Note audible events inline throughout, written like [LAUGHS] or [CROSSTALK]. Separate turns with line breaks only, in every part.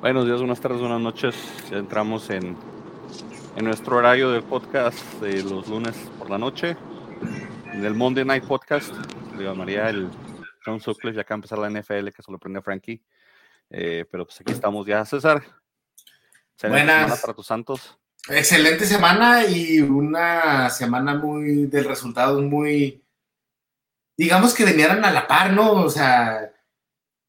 Buenos días, buenas tardes, buenas noches. Ya entramos en, en nuestro horario del podcast de los lunes por la noche. En el Monday Night Podcast. Digo, María, el John Sutcliffe, ya acá empezar la NFL, que solo prende Frankie. Eh, pero pues aquí estamos ya, César.
Buenas.
para tus santos.
Excelente semana y una semana muy del resultado muy, digamos que venían a la par, ¿no? O sea,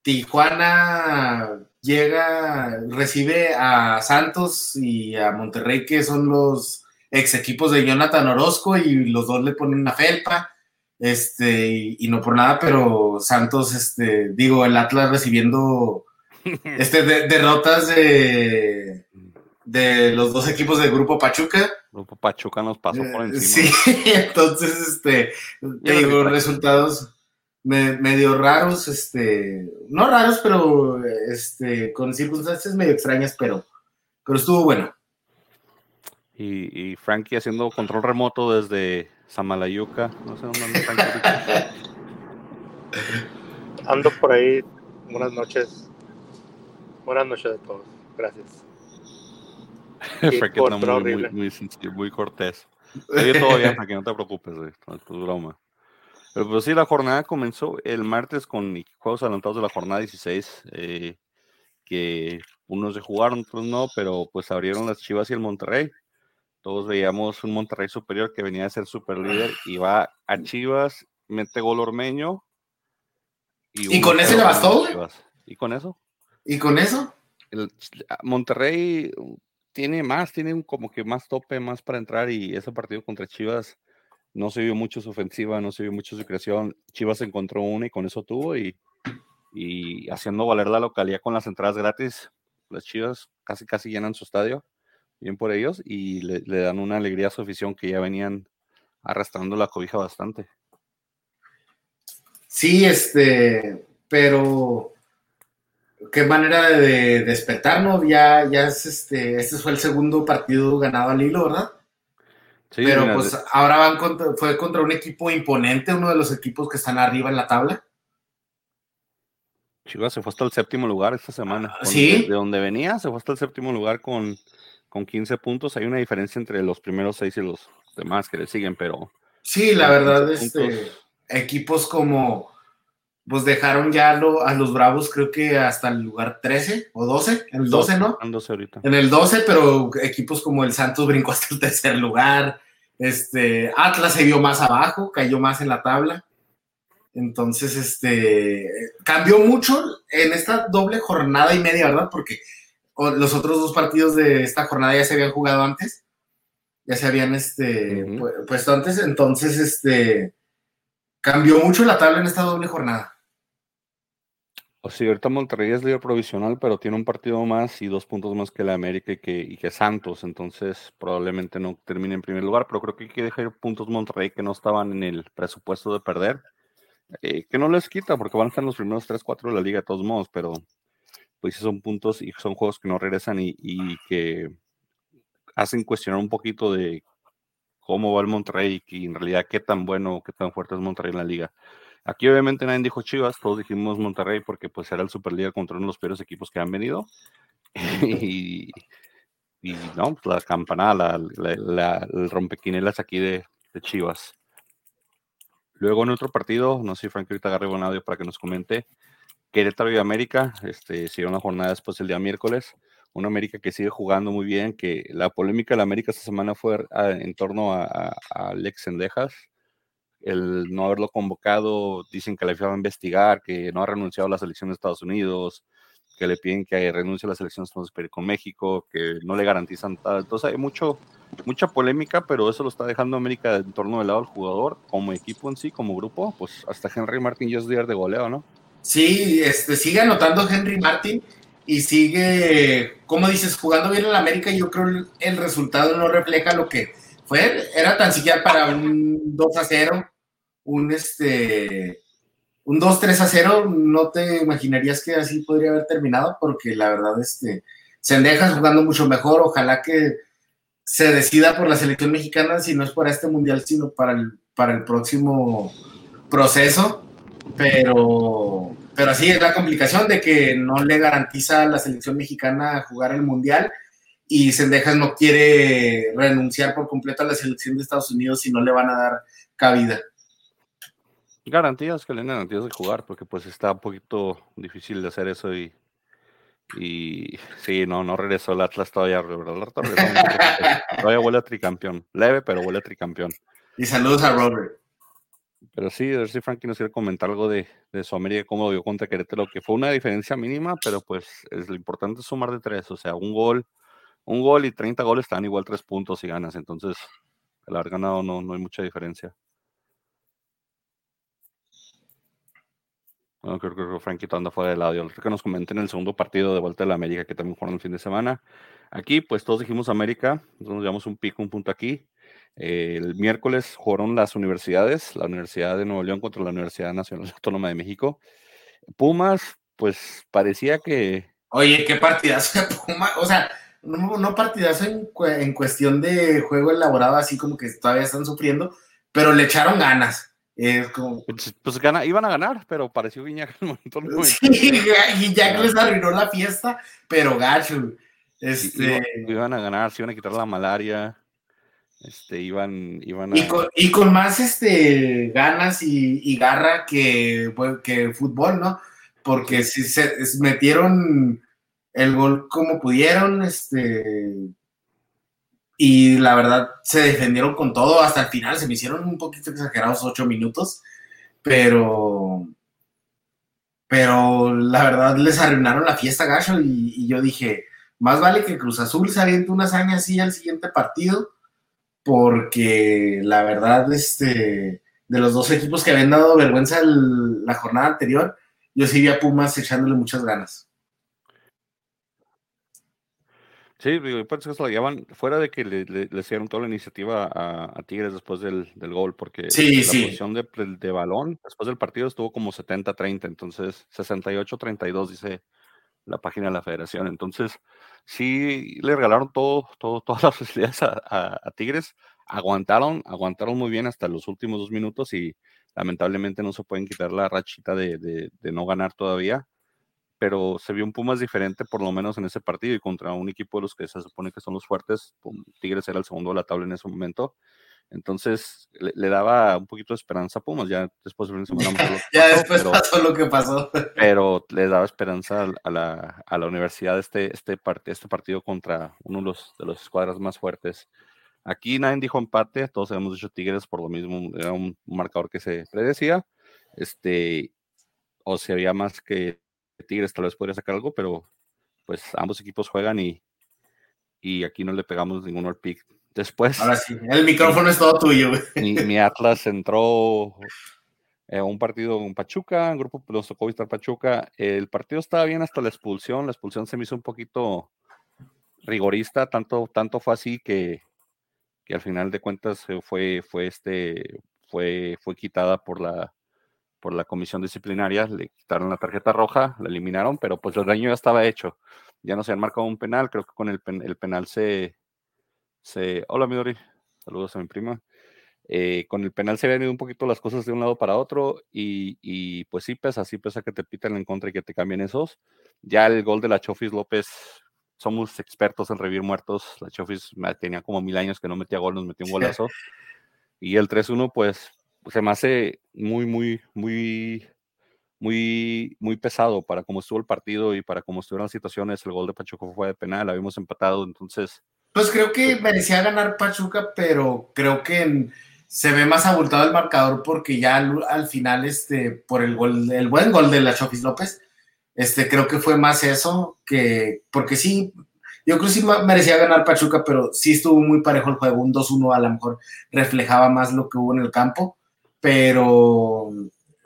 Tijuana llega, recibe a Santos y a Monterrey, que son los ex equipos de Jonathan Orozco, y los dos le ponen una felpa. Este, y, no por nada, pero Santos, este, digo, el Atlas recibiendo [LAUGHS] este, derrotas de, de los dos equipos del Grupo Pachuca.
Grupo Pachuca nos pasó por
encima. Sí, [LAUGHS] entonces, este, digo, resultados medio raros, este, no raros, pero este, con circunstancias medio extrañas, pero, pero estuvo bueno.
Y, Frankie haciendo control remoto desde Samalayuca, no sé dónde anda [LAUGHS]
Ando por ahí, buenas noches. Buenas noches a todos, gracias. [LAUGHS]
Frankie muy, muy, muy, muy, cortés. todo bien, Frankie, no te preocupes, es broma. Pero pues sí, la jornada comenzó el martes con juegos adelantados de la jornada 16, eh, que unos se jugaron, otros no, pero pues abrieron las Chivas y el Monterrey. Todos veíamos un Monterrey superior que venía a ser super líder y va a Chivas, mete gol Ormeño.
¿Y, con ese le bastó?
¿Y con eso?
¿Y con eso?
El, Monterrey tiene más, tiene como que más tope, más para entrar y ese partido contra Chivas no se vio mucho su ofensiva, no se vio mucho su creación. Chivas encontró una y con eso tuvo y, y haciendo valer la localidad con las entradas gratis, las Chivas casi casi llenan su estadio, bien por ellos, y le, dan una alegría a su afición que ya venían arrastrando la cobija bastante.
Sí, este, pero qué manera de despertarnos, ya, ya es este, este fue el segundo partido ganado al hilo, ¿verdad? Pero pues ahora van contra, fue contra un equipo imponente, uno de los equipos que están arriba en la tabla.
Chivas se fue hasta el séptimo lugar esta semana.
Ah, sí.
De donde venía, se fue hasta el séptimo lugar con, con 15 puntos. Hay una diferencia entre los primeros seis y los demás que le siguen, pero.
Sí, la verdad, este, equipos como. Pues dejaron ya a los Bravos, creo que hasta el lugar 13 o 12, en el 12, ¿no?
En, 12 ahorita.
en el 12, pero equipos como el Santos brincó hasta el tercer lugar. Este, Atlas se vio más abajo, cayó más en la tabla. Entonces, este, cambió mucho en esta doble jornada y media, ¿verdad? Porque los otros dos partidos de esta jornada ya se habían jugado antes, ya se habían, este, puesto antes. Entonces, este, cambió mucho la tabla en esta doble jornada.
O sí, ahorita Monterrey es líder provisional, pero tiene un partido más y dos puntos más que la América y que, Santos, entonces probablemente no termine en primer lugar, pero creo que hay que dejar puntos Monterrey que no estaban en el presupuesto de perder, eh, que no les quita porque van a estar los primeros 3, 4 de la liga de todos modos, pero pues son puntos y son juegos que no regresan y que hacen cuestionar un poquito de cómo va el Monterrey y en realidad qué tan bueno, qué tan fuerte es Monterrey en la liga. Aquí obviamente nadie dijo Chivas, todos dijimos Monterrey porque pues era el Superliga contra uno de los peores equipos que han venido. [LAUGHS] y, no, pues, la campanada, la, el rompequinelas aquí de, Chivas. Luego en otro partido, no sé si Frank ahorita agarre un audio para que nos comente. Querétaro y América, este, siguieron la jornada después el día miércoles. Una América que sigue jugando muy bien, que la polémica de la América esta semana fue ah, en torno a, a Alex Sendejas, el no haberlo convocado, dicen que le FIFA va a investigar, que no ha renunciado a la selección de Estados Unidos, que le piden que renuncie a la selección con México, que no le garantizan tal. Entonces hay mucho, mucha polémica, pero eso lo está dejando América en torno del lado del jugador, como equipo en sí, como grupo, pues hasta Henry Martin ya es líder de goleo, ¿no?
Sí, este, sigue anotando Henry Martin y sigue, como dices, jugando bien en América. Yo creo el resultado no refleja lo que fue, era tan siquiera para un 2 a 0 un este un 2-3 a 0, no te imaginarías que así podría haber terminado, porque la verdad, este, Sendejas jugando mucho mejor, ojalá que se decida por la selección mexicana, si no es para este mundial, sino para el, para el próximo proceso, pero, pero así es la complicación de que no le garantiza a la selección mexicana jugar el Mundial y Sendejas no quiere renunciar por completo a la selección de Estados Unidos si no le van a dar cabida.
Garantías que le den garantías de jugar, porque pues está un poquito difícil de hacer eso y, y sí, no, no regresó el Atlas todavía, ¿verdad? todavía huele a tricampeón, leve, pero huele a tricampeón.
Y saludos a Robert.
Pero sí, a ver si Frankie nos quiere comentar algo de, de su América, cómo lo vio contra Querétaro, que fue una diferencia mínima, pero pues es lo importante sumar de tres, o sea, un gol, un gol y 30 goles están igual tres puntos y ganas, entonces el haber ganado no, no hay mucha diferencia. Bueno, creo, que Frankie anda fuera del audio. Que nos comenten el segundo partido de vuelta de la América que también jugaron el fin de semana. Aquí, pues todos dijimos América, nos llevamos un pico, un punto aquí. Eh, el miércoles jugaron las universidades, la Universidad de Nuevo León contra la Universidad Nacional [LAUGHS] Autónoma de México. Pumas, pues parecía que.
Oye, qué partidazo de Pumas. O sea, no, partidazo en, en cuestión de juego elaborado, así como que todavía están sufriendo, pero le echaron ganas.
Pues, pues, gana, iban a ganar, pero pareció Guiñac el momento.
Sí, [LAUGHS] Guiñac les arruinó la fiesta, pero gacho. Este...
Iban, a ganar, se iban a quitar la malaria. Este, iban, iban a...
y, con, más este, ganas y, garra que, que fútbol, ¿no? Porque si se metieron el gol como pudieron, este, y la verdad se defendieron con todo hasta el final, se me hicieron un poquito exagerados ocho minutos, pero pero la verdad les arruinaron la fiesta gacho y, yo dije, más vale que Cruz Azul se aviente una hazaña así al siguiente partido, porque la verdad, este, de los dos equipos que habían dado vergüenza la jornada anterior, yo sí vi a Pumas echándole muchas ganas.
Sí, pues eso lo llevan fuera de que le, le, hicieron toda la iniciativa a, Tigres después del, gol, porque la posición de, de, balón después del partido estuvo como 70-30, entonces 68-32 dice la página de la federación. Entonces, sí le regalaron todo, todo [LAUGHS] todas las facilidades a, Tigres, aguantaron, aguantaron muy bien hasta los últimos dos minutos y lamentablemente no se pueden quitar la rachita de, de no ganar todavía pero se vio un Pumas diferente, por lo menos en ese partido, y contra un equipo de los que se supone que son los fuertes. Tigres era el segundo de la tabla en ese momento. Entonces le, daba un poquito de esperanza a Pumas. Ya después de semana [LAUGHS]
Ya después pasó lo que pasó.
Pero le daba esperanza a la, a la universidad este, este, este partido contra uno de los, de los escuadras más fuertes. Aquí nadie dijo empate, todos habíamos dicho Tigres por lo mismo, era un marcador que se predecía. Este, o si había más que Tigres tal vez podría sacar algo, pero pues ambos equipos juegan y, y aquí no le pegamos ninguno al pick. Después.
Ahora sí, el micrófono es todo tuyo.
Mi, Atlas entró en un partido en Pachuca, un grupo nos tocó visitar Pachuca. El partido estaba bien hasta la expulsión. La expulsión se me hizo un poquito rigorista, tanto, tanto fue así que, que al final de cuentas fue, fue, este, fue, fue quitada por la, por la comisión disciplinaria, le quitaron la tarjeta roja, la eliminaron, pero pues el daño ya estaba hecho. Ya no se han marcado un penal, creo que con el, el penal se, se... Hola Midori, saludos a mi prima. Eh, con el penal se habían ido un poquito las cosas de un lado para otro y, y, pues sí pesa, sí pesa que te piten en contra y que te cambien esos. Ya el gol de la Chofis López, somos expertos en revivir muertos. La Chofis tenía como mil años que no metía gol, nos metió un [LAUGHS] golazo. Y el 3-1, pues se me hace muy, muy, muy, muy, muy pesado para cómo estuvo el partido y para cómo estuvieron las situaciones. El gol de Pachuca fue de penal, habíamos empatado, entonces.
Pues creo que merecía ganar Pachuca, pero creo que se ve más abultado el marcador porque ya al, final, este, por el gol, el buen gol de la Chofis López, este, creo que fue más eso que, porque sí, yo creo que sí merecía ganar Pachuca, pero sí estuvo muy parejo el juego, un 2-1 a lo mejor reflejaba más lo que hubo en el campo pero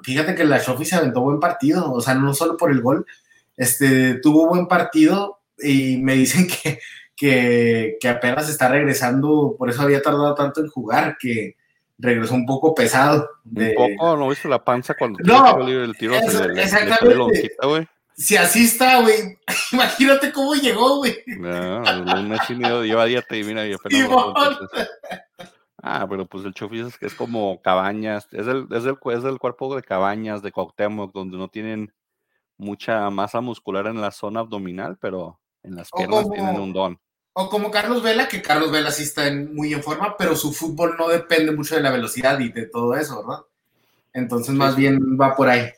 fíjate que la Shofi se aventó buen partido, o sea, no solo por el gol, este, tuvo buen partido y me dicen [LAUGHS] que, que, apenas está regresando, por eso había tardado tanto en jugar, que regresó un poco pesado.
Un poco, ¿no viste la panza cuando
no, el tiro? exactamente. si así está, güey, [LAUGHS] imagínate cómo llegó, güey.
No, un mes y medio lleva dieta y mira, y apenas. Ah, pero pues el Chofis es, es como Cabañas, es el, es, el, es el cuerpo de Cabañas, de Cuauhtémoc, donde no tienen mucha masa muscular en la zona abdominal, pero en las piernas tienen un don.
O como Carlos Vela, que Carlos Vela sí está muy en forma, pero su fútbol no depende mucho de la velocidad y de todo eso, ¿verdad? Entonces, más bien va por ahí.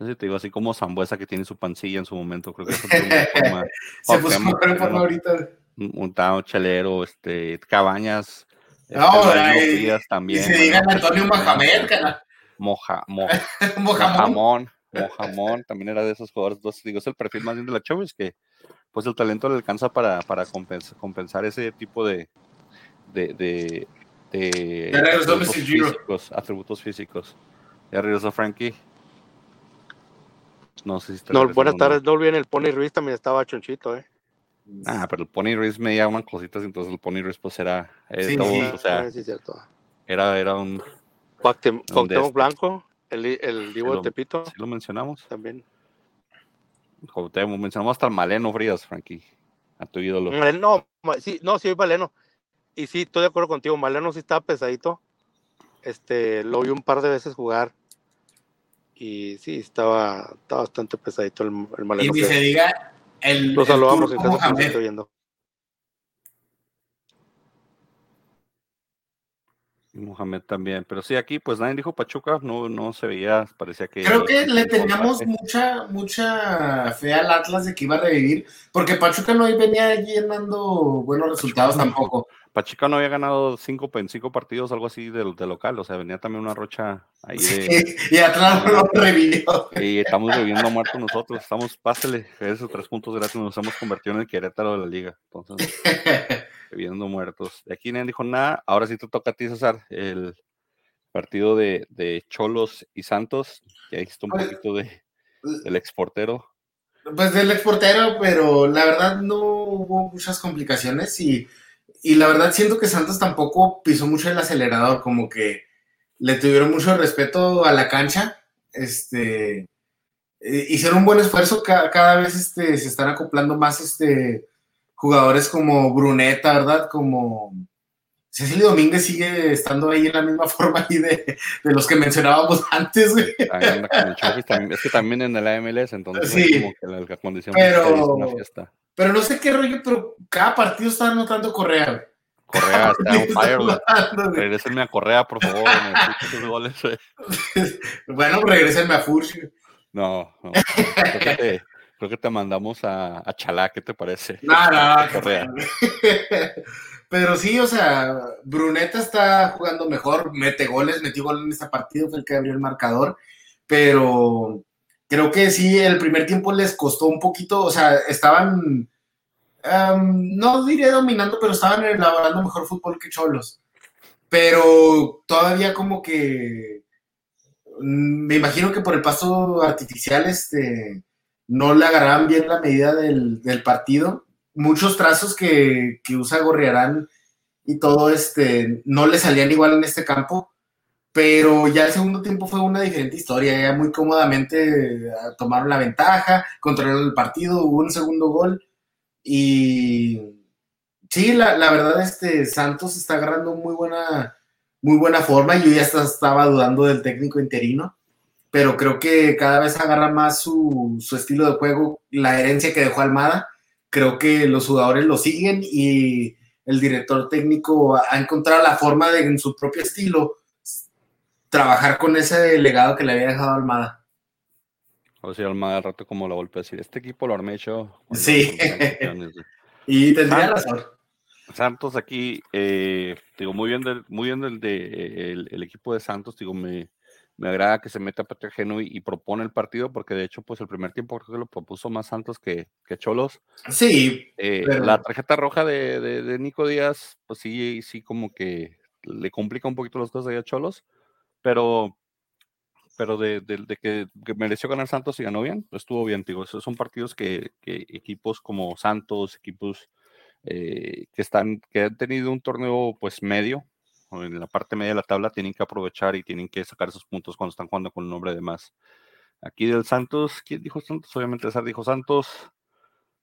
Sí, te digo, así como Zambuesa que tiene su pancilla en su momento, creo que es [LAUGHS]
forma. Se puso en forma ahorita.
Un tao chelero, este, Cabañas.
No, este, también. Y se diga Antonio Mohamed, cara.
Moja, [LAUGHS] moja, Mojamón. Mojamón también era de esos jugadores. Entonces, digo, es el perfil más bien de la Chávez que pues el talento le alcanza para, para compensar, ese tipo de, de, de, de atributos, físicos, atributos físicos. Ya regresó Frankie.
No sé si está No, buenas tardes, no olviden el Pony Ruiz también estaba chonchito, eh.
Ah, pero el Pony Ruiz me llaman cositas, entonces el Pony Ruiz pues era eh, sí, todo, o sea, ah, sí, cierto. Era, era un,
Cuauhtémoc Blanco, el, el Divo de Tepito.
Sí lo mencionamos.
También.
Mencionamos hasta el Maleno Frías, Frankie, a tu ídolo.
No, sí, no, sí, Maleno. Y sí, estoy de acuerdo contigo, Maleno sí estaba pesadito. Este, lo vi un par de veces jugar. Y sí, estaba, estaba bastante pesadito el, el Maleno.
Y se diga, el,
lo saludamos en casa estoy
Mohamed también, pero sí, aquí pues nadie dijo Pachuca, no, no se veía, parecía que...
Creo que le teníamos mucha, mucha fe al Atlas de que iba a revivir, porque Pachuca no venía llenando buenos resultados tampoco.
Pachuca no había ganado cinco en cinco partidos, algo así de, de, local, o sea, venía también una rocha ahí
de... y Atlas no revivió.
Y estamos reviviendo muertos nosotros, estamos, pásele, esos tres puntos gratis nos hemos convertido en el Querétaro de la liga, entonces... [LAUGHS] viendo muertos. De aquí nadie dijo nada. Ahora sí te toca a ti, César, el partido de, de Cholos y Santos. Ya visto un pues, poquito de, pues del exportero.
Pues del exportero, pero la verdad no hubo muchas complicaciones y, y la verdad siento que Santos tampoco pisó mucho el acelerador, como que le tuvieron mucho respeto a la cancha. Este, eh, hicieron un buen esfuerzo, cada, cada vez este, se están acoplando más este, jugadores como Bruneta, ¿verdad? Como Cecilio Domínguez sigue estando ahí en la misma [LAUGHS] forma ahí de, los que mencionábamos antes, güey.
Es que también en la MLS, entonces
sí, como que la, condición pero, es una fiesta. Pero no sé qué rollo, pero cada partido está anotando Correa.
Correa [LAUGHS] está un fire, Regrésenme a Correa, por favor. goles, [LAUGHS]
bueno, regrésenme a Furch.
No, no. Creo que te mandamos a, a Chalá, ¿qué te parece?
No, no, [LAUGHS] Pero sí, o sea, Bruneta está jugando mejor, mete goles, metió gol en este partido, fue el que abrió el marcador, pero creo que sí, el primer tiempo les costó un poquito, o sea, estaban, no diré dominando, pero estaban elaborando mejor fútbol que Cholos. Pero todavía como que, mm, me imagino que por el paso artificial, este no le agarraban bien la medida del, partido. Muchos trazos que, usa Gorriarán y todo este no le salían igual en este campo, pero ya el segundo tiempo fue una diferente historia. Ya muy cómodamente tomaron la ventaja, controlaron el partido, hubo un segundo gol y sí, la, verdad, este Santos está agarrando muy buena, muy buena forma. Yo ya estaba dudando del técnico interino pero creo que cada vez agarra más su, estilo de juego, la herencia que dejó Almada. Creo que los jugadores lo siguen y el director técnico ha encontrado la forma de, en su propio estilo, trabajar con ese legado que le había dejado Almada.
O sea, Almada al rato como la golpe a decir, este equipo lo armé yo.
Sí. [LAUGHS] y tendría razón.
Santos aquí, eh, digo, muy bien, del, muy bien del de, el, equipo de Santos, digo, me, me agrada que se meta Patrick Genui y propone el partido, porque de hecho, pues el primer tiempo creo que lo propuso más Santos que, que Cholos.
Sí.
Eh, la tarjeta roja de, de, Nico Díaz, pues sí, sí, como que le complica un poquito las cosas ahí a Cholos, pero, pero de, que, mereció ganar Santos y ganó bien, estuvo bien, digo. Esos son partidos que, que equipos como Santos, equipos eh, que están, que han tenido un torneo pues medio, en la parte media de la tabla tienen que aprovechar y tienen que sacar esos puntos cuando están jugando con un nombre de más. Aquí del Santos, ¿quién dijo Santos? Obviamente César dijo Santos.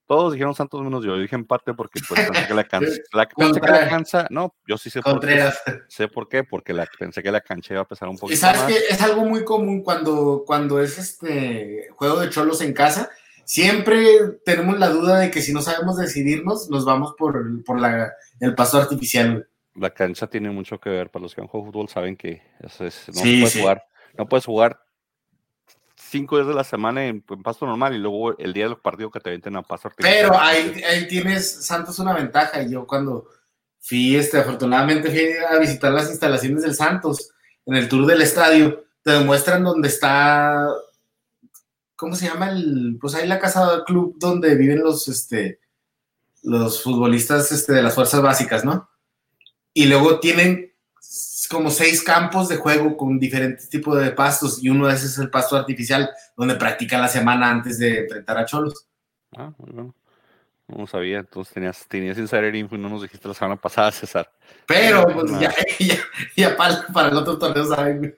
Todos dijeron Santos menos yo. Yo dije empate porque pues, pensé que la [LAUGHS] cancha. La, pensé que la cancha. No, yo sí sé por qué. Sé por qué, porque la, pensé que la cancha iba a pesar un poquito.
Y sabes que es algo muy común cuando, cuando es este juego de cholos en casa. Siempre tenemos la duda de que si no sabemos decidirnos, nos vamos por, por la, el paso artificial.
La cancha tiene mucho que ver. Para los que han jugado fútbol saben que eso es, no puedes jugar. No puedes jugar cinco días de la semana en, pasto normal y luego el día del partido que te venten a paso
Pero ahí, ahí, tienes, Santos, una ventaja. Yo cuando fui, este, afortunadamente fui a visitar las instalaciones del Santos en el tour del estadio, te demuestran dónde está, ¿cómo se llama? El, pues ahí la casa del club donde viven los, este, los futbolistas este, de las fuerzas básicas, ¿no? Y luego tienen como seis campos de juego con diferentes tipos de pastos y uno de esos es el pasto artificial donde practican la semana antes de enfrentar a Cholos.
Ah, muy bueno. No sabía, entonces tenías, tenías Insider Info y no nos dijiste la semana pasada, César.
Pero, pues ya, [LAUGHS] ya, ya para, para, el otro torneo saben.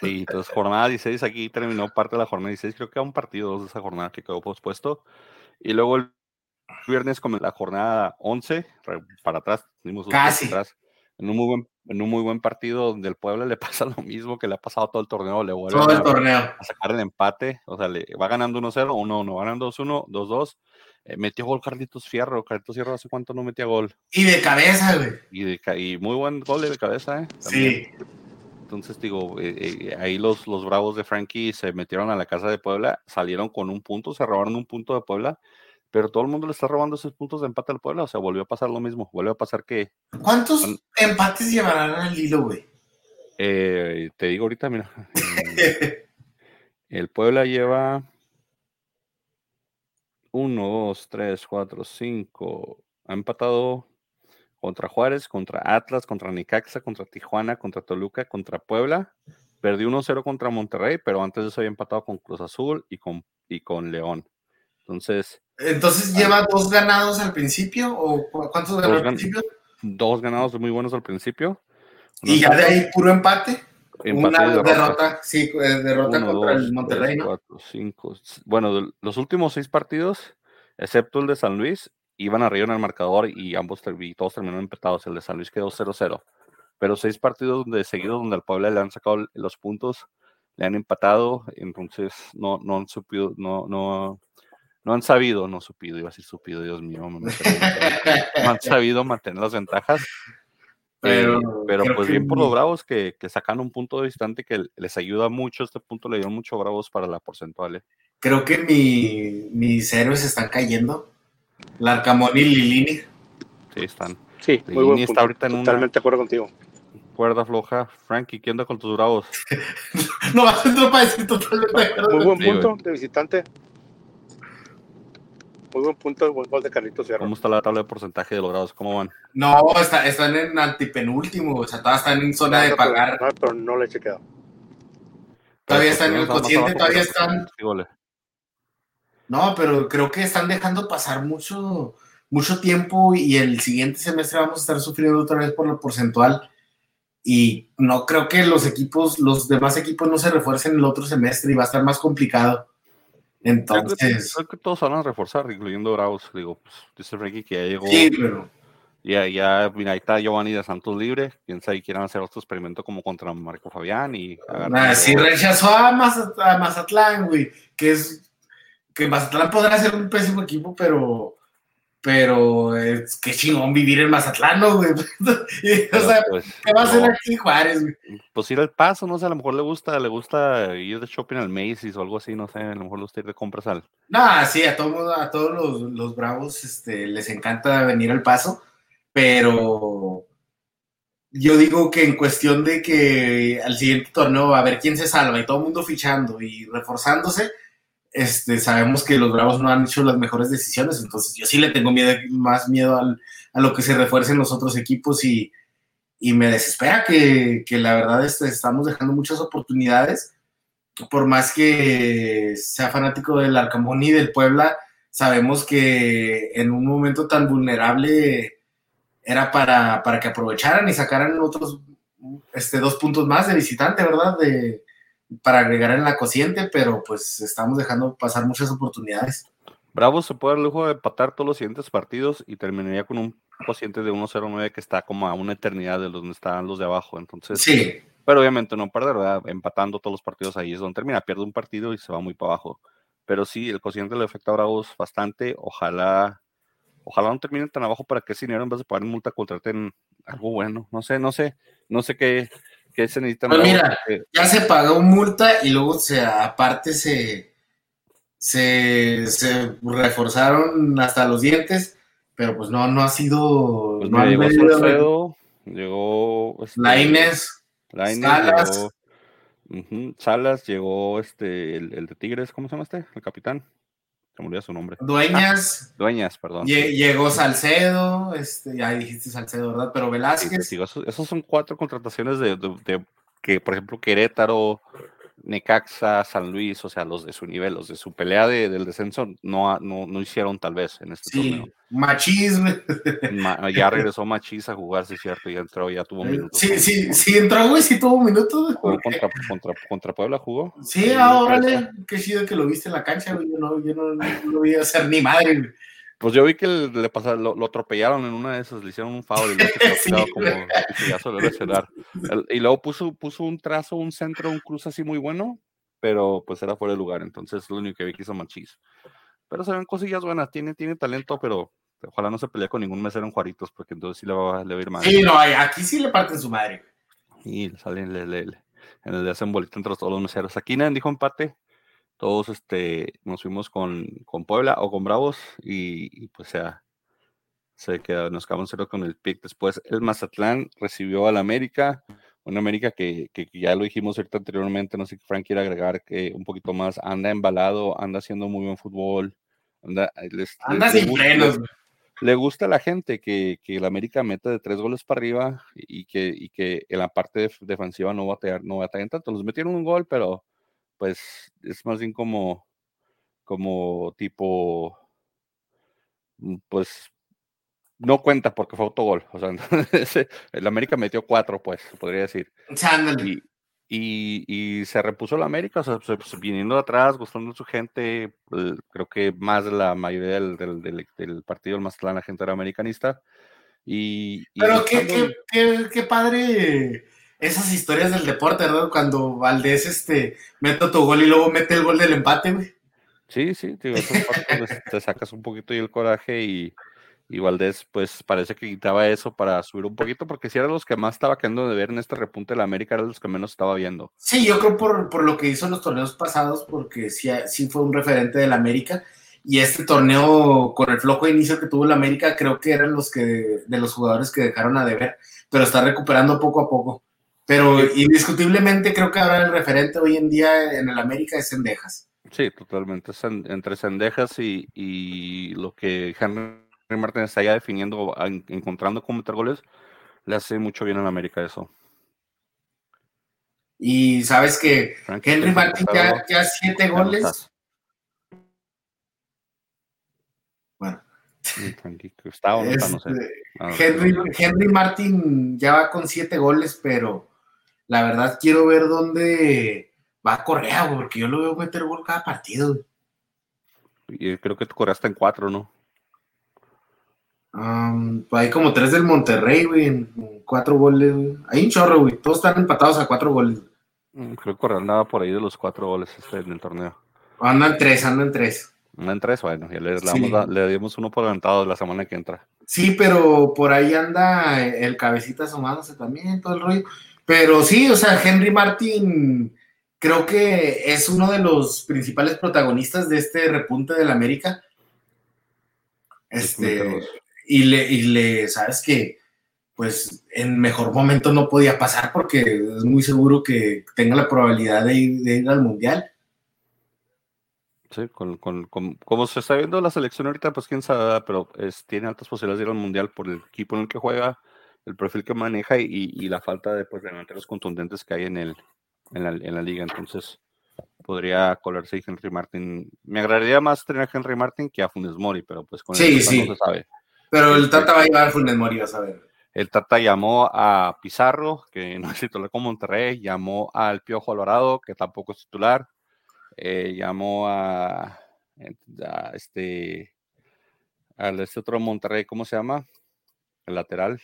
Sí, entonces jornada 16, aquí terminó parte de la jornada 16, creo que un partido dos de esa jornada que quedó pospuesto. Y luego el viernes con la jornada 11, para atrás,
Casi.
Atrás, en un muy buen en un muy buen partido donde el Puebla le [LAUGHS] pasa lo mismo que le ha pasado todo el torneo, le vuelve
todo el torneo.
a sacar el empate, o sea, le va ganando 1-0, 1-1, va ganando 2-1, 2-2. Eh, metió gol Carlitos Fierro, Carlitos Fierro hace cuánto no metía gol.
Y de cabeza, güey.
Y, y muy buen gol de cabeza, ¿eh?
Sí.
Entonces, digo, eh, eh, ahí los, los bravos de Frankie se metieron a la casa de Puebla, salieron con un punto, se robaron un punto de Puebla pero todo el mundo le está robando esos puntos de empate al Puebla, o sea, volvió a pasar lo mismo, volvió a pasar que...
¿Cuántos empates llevarán al hilo, güey?
Eh, te digo ahorita, mira, [LAUGHS] el Puebla lleva 1, 2, 3, 4, 5, ha empatado contra Juárez, contra Atlas, contra Nicaxa, contra Tijuana, contra Toluca, contra Puebla, perdió 1-0 contra Monterrey, pero antes de eso había empatado con Cruz Azul y con, y con León. Entonces,
entonces, ¿lleva dos ganados al principio? ¿O cuántos ganó al principio?
Dos ganados muy buenos al principio.
¿Y ya de ahí puro empate? Una derrota. sí, eh, derrota contra el Monterrey, ¿no? Cuatro,
cinco. Bueno, los últimos seis partidos, excepto el de San Luis, iban arriba en el marcador y ambos y todos terminaron empatados. El de San Luis quedó 0-0. Pero seis partidos de seguido donde al Puebla le han sacado los puntos, le han empatado, entonces no, no han supido, no, no, no han sabido, no supido, iba a decir supido, Dios mío, no han sabido mantener las ventajas. Pero, eh, pero pues bien por los Bravos que, que, sacan un punto distante que les ayuda mucho. Este punto le dio mucho Bravos para la porcentual. ¿eh?
Creo que mi, mis héroes están cayendo. Larcamón y Lilini.
Sí, están.
Sí, muy buen está ahorita en Totalmente de acuerdo contigo.
Cuerda floja. Frankie, ¿qué onda con tus Bravos?
no vas a para decir totalmente.
Muy buen punto de visitante. Muy buen punto, buen gol de Carlitos Fierro.
¿Cómo está la tabla de porcentaje de logrados? ¿Cómo van?
No, está, están en antipenúltimo, o sea, todavía están en zona de pagar.
No, pero no le he chequeado.
Todavía están en el cociente, todavía están. No, pero creo que están dejando pasar mucho, mucho tiempo y el siguiente semestre vamos a estar sufriendo otra vez por lo porcentual. Y no creo que los equipos, los demás equipos no se refuercen el otro semestre y va a estar más complicado. Entonces.
Creo que, todos van a reforzar, incluyendo Bravos. Digo, pues, dice Ricky que ya llegó.
Sí, pero.
Ya, ya, mira, ahí está Giovanni de Santos libre. Quién sabe, quieran hacer otro experimento como contra Marco Fabián y.
Nah, si rechazó a, Mazatlán, güey, que es. Que Mazatlán podrá ser un pésimo equipo, pero pero es que chingón vivir en Mazatlán, ¿no, güey? [LAUGHS] o sea, pues, ¿qué va a hacer aquí Juárez, güey?
Pues ir al paso, no sé, a lo mejor le gusta, le gusta ir de shopping al Macy's o algo así, no sé, a lo mejor le gusta ir de compras al.
No, sí, a todo, a todos los, los bravos este, les encanta venir al paso, pero yo digo que en cuestión de que al siguiente torneo a ver quién se salva y todo el mundo fichando y reforzándose, este, sabemos que los Bravos no han hecho las mejores decisiones, entonces yo sí le tengo miedo, más miedo a lo que se refuercen los otros equipos y, me desespera que, la verdad este, estamos dejando muchas oportunidades, por más que sea fanático del Arcamón y del Puebla, sabemos que en un momento tan vulnerable era para, para que aprovecharan y sacaran otros este, dos puntos más de visitante, ¿verdad? Para agregar en la cociente, pero pues estamos dejando pasar muchas oportunidades.
Bravo se puede dar el lujo de empatar todos los siguientes partidos y terminaría con un cociente de 1-0-9 que está como a una eternidad de donde están los de abajo. Entonces,
Sí,
pero obviamente no perder, ¿verdad? Empatando todos los partidos ahí es donde termina. Pierde un partido y se va muy para abajo. Pero sí, el cociente le afecta a Bravos bastante. Ojalá, ojalá no terminen tan abajo para que ese dinero en vez de pagar multa contraten algo bueno. No sé, no sé, no sé qué, qué se necesita.
Pues mira, ya se pagó multa y luego se aparte se, se, se reforzaron hasta los dientes, pero pues no, no ha sido.
Pues
no
mira,
han
llegó
medido-
Salcedo, llegó este,
Lainez,
Lainez,
Salas.
llegó, Salas, llegó este, el, el de Tigres, ¿cómo se llama este? El capitán. Se me olvidó su nombre.
Dueñas,
Dueñas, perdón.
lle- llegó Salcedo, este, ya dijiste Salcedo, ¿verdad? Pero
Sí,
Velázquez,
digo, esos, esos son cuatro contrataciones de, de- de que, por ejemplo, Querétaro, Necaxa, San Luis, o sea, los de su nivel, los de su pelea de- del descenso, no, no, no hicieron tal vez en este
sí,
torneo.
machismo.
Ma- ya regresó Machis a jugar, sí es cierto, ya entró, ya tuvo minutos.
Sí, sí, sí entró, güey, sí tuvo minutos.
jugó contra, contra, contra Puebla jugó.
Sí, ah, órale, qué chido que lo viste en la cancha, güey. Yo no, yo no, no lo vi hacer ni madre, güey.
Pues yo vi que le, le pasaron, lo, lo atropellaron en una de esas, le hicieron un foul y lo [LAUGHS]
Sí,
como. El- Y luego puso, puso un trazo, un centro, un cruz así muy bueno, pero pues era fuera de lugar, entonces lo único que vi que hizo Machís. Pero se ven cosillas buenas, tiene, tiene talento, pero ojalá no se pelee con ningún mesero en Juaritos, porque entonces sí le va, le va a ir mal.
Sí, no, aquí sí le parten su madre.
Y le salen, le, le- le- en el de hacen bolita entre todos los meseros. Aquí nadie dijo empate. Todos este, nos fuimos con, con Puebla o con Bravos y, y, pues ya se queda, nos quedamos cero con el pick. Después el Mazatlán recibió al América, una América que, que ya lo dijimos ahorita anteriormente, no sé si Frank quiere agregar que un poquito más, anda embalado, anda haciendo muy buen fútbol, anda, les-
Anda
les- les
sin
gusta-
frenos.
le gusta a la gente que, que el América meta de tres goles para arriba y que, y que en la parte def- defensiva no batallar, no batallen tanto. Los metieron un gol, pero pues es más bien como, como tipo, mm, pues no cuenta porque fue autogol. O sea, [LAUGHS] entonces, el América metió cuatro, pues, podría decir. Y, y, y se repuso el América, o sea, se- se- viniendo de atrás, gustando su gente, creo que más la mayoría del, del, del- del partido del Mazatlán, la gente era americanista. Y, y
Pero qué, qué, qué, qué padre esas historias del deporte, ¿verdad? Cuando Valdés este, mete tu gol y luego mete el gol del empate, güey.
Sí, sí, digo, pues, te sacas un poquito y el coraje y, y Valdés pues parece que quitaba eso para subir un poquito porque si eran los que más estaba quedando de ver en este repunte de la América, eran los que menos estaba viendo.
Sí, yo creo por, por lo que hizo en los torneos pasados, porque sí, sí fue un referente del América. Y este torneo, con el flojo inicio que tuvo el América, creo que eran los que de los jugadores que dejaron a deber, pero está recuperando poco a poco. Pero indiscutiblemente creo que ahora el referente hoy en día en el América es Sendejas.
Sí, totalmente. Entre Sendejas y, y lo que Henry Martin está ya definiendo, en- encontrando cómo meter goles, le hace mucho bien a la América eso.
Y sabes que Henry
¿quieres
Martin ya, ya siete goles. Bueno,
no no sé.
Henry. Henry Martin ya va con siete goles, pero la verdad quiero ver dónde va Correa, güey, porque yo lo veo meter gol cada partido.
Y creo que tu Corea está en cuatro, ¿no?
Um, hay como tres del Monterrey, güey, en cuatro goles. güey. Hay un chorro, güey. Todos están empatados a cuatro goles.
Mm, Creo que Corea andaba por ahí de los cuatro goles este, en el torneo.
Andan tres, andan tres.
En tres, bueno, ya le,
Sí.
la- le dimos uno por adelantado la semana que entra.
Sí, pero por ahí anda el cabecita asomándose también, todo el rollo. Pero sí, o sea, Henry Martin creo que es uno de los principales protagonistas de este repunte del América. Este, y le, y le, sabes que, pues, en mejor momento no podía pasar porque es muy seguro que tenga la probabilidad de ir, de ir al Mundial.
Sí, con, con, con- como se está viendo la selección ahorita, pues quién sabe, pero es, tiene altas posibilidades de ir al mundial por el equipo en el que juega, el perfil que maneja y, y la falta de pues, delanteros contundentes que hay en, el, en, la, en la liga. Entonces, podría colarse Henry Martin. Me agradaría más tener a Henry Martin que a Funes Mori, pero pues con
Sí,
el
sí.
no se sabe.
Pero el
Este-
Tata va a llevar a Funes Mori, vas a ver.
El Tata llamó a Pizarro, que [LAUGHS] no es titular con Monterrey, llamó al Piojo Alvarado, que tampoco es titular, eh, llamó a, este, al este otro Monterrey, ¿cómo se llama? El lateral,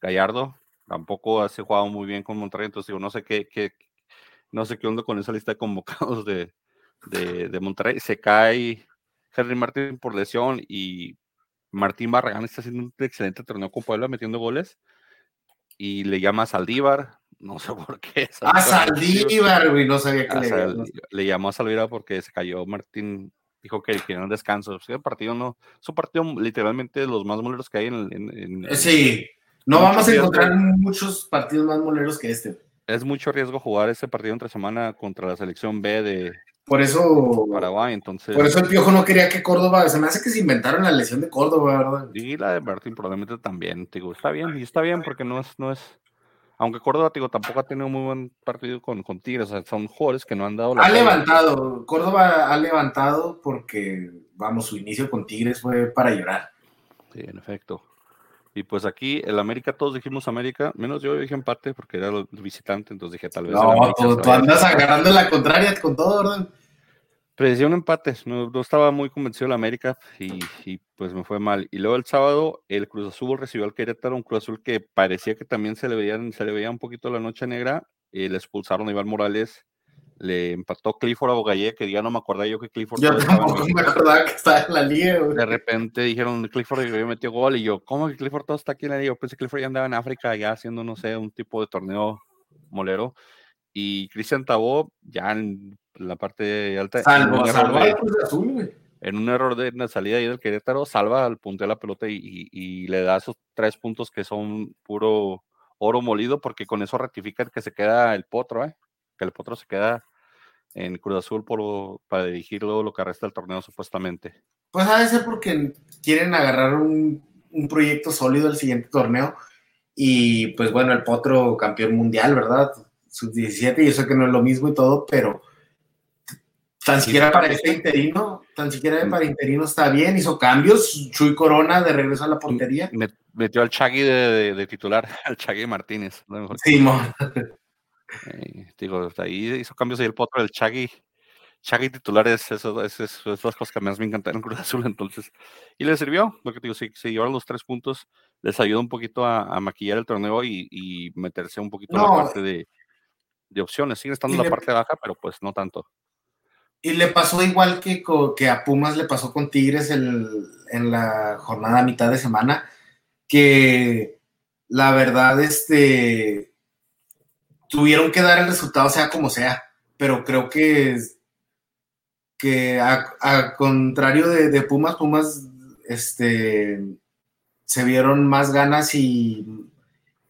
Gallardo, tampoco ha jugado muy bien con Monterrey, entonces digo, no sé qué, qué no sé qué onda con esa lista de convocados de, de, Monterrey. Se cae Henry Martín por lesión y Martín Barragán está haciendo un excelente torneo con Puebla metiendo goles y le llama a Saldívar, no sé por qué. [LAUGHS]
Ah, Saldívar, güey, no sabía que le,
le llamó a Saldívar porque se cayó Martín, dijo que quería un descanso. Sí, el partido no, es un partido literalmente de los más moleros que hay en... en,
sí, no vamos a encontrar muchos partidos más moleros que este.
Es mucho riesgo jugar ese partido entre semana contra la selección B de,
por eso.
Paraguay, entonces.
Por eso el Piojo no quería que Córdoba. Se me hace que se inventaron la lesión de Córdoba, ¿verdad?
Y la de Martín probablemente también, digo, está bien, y está bien porque no es, no es. Aunque Córdoba, digo, tampoco ha tenido muy buen partido con, con Tigres, o sea, son jugadores que no han dado
la. Ha levantado, Córdoba ha levantado porque, vamos, su inicio con Tigres fue para llorar.
Sí, en efecto. Y pues aquí, el América, todos dijimos América, menos yo dije empate porque era el visitante, entonces dije tal vez.
No, tú, andas agarrando la contraria con todo, ¿verdad?
Predecía un empate, no, estaba muy convencido de la América y, pues me fue mal. Y luego el sábado el Cruz Azul recibió al Querétaro, un Cruz Azul que parecía que también se le, veían, se le veía un poquito la noche negra, y le expulsaron a Iván Morales, le empató Clifford a Bogallé, que ya no me acordaba yo que Clifford...
Yo tampoco me acordaba que estaba en la liga.
De repente dijeron, Clifford yo metió gol, y yo, ¿cómo que Clifford todo está aquí en la liga? Yo pensé que Clifford ya andaba en África, ya haciendo, no sé, un tipo de torneo molero. Y Cristian Tabó, ya en la parte alta. en, un error de, en salida ahí del Querétaro, salva al punto de la pelota y, le da esos tres puntos que son puro oro molido, porque con eso ratifica que se queda el potro, ¿eh? Que el potro se queda en Cruz Azul por, para dirigir luego lo que resta del torneo, supuestamente.
Pues de ser porque quieren agarrar un, un proyecto sólido el siguiente torneo. Y pues bueno, el potro campeón mundial, ¿verdad? Sub-17, yo sé que no es lo mismo y todo, pero Tan siquiera para este interino, tan siquiera mm. para interino está bien, hizo cambios, Chuy Corona de regreso a la portería.
Metió al Chagui de, titular, [LAUGHS] al Chagui Martínez.
Sí,
eh, digo, ahí hizo cambios y el potro del Chagui. Chagui titular es eso, es, es, las cosas que más me encantaron en Cruz Azul, entonces. Y le sirvió, lo que digo, si, si llevaron los tres puntos, les ayuda un poquito a, maquillar el torneo y, meterse un poquito en la parte de, de opciones. Sigue estando en la parte baja, pero pues no tanto.
Y le pasó igual que, que a Pumas le pasó con Tigres en la jornada a mitad de semana, que la verdad, este, tuvieron que dar el resultado sea como sea, pero creo que, que a, contrario de, Pumas, Pumas, este, se vieron más ganas y,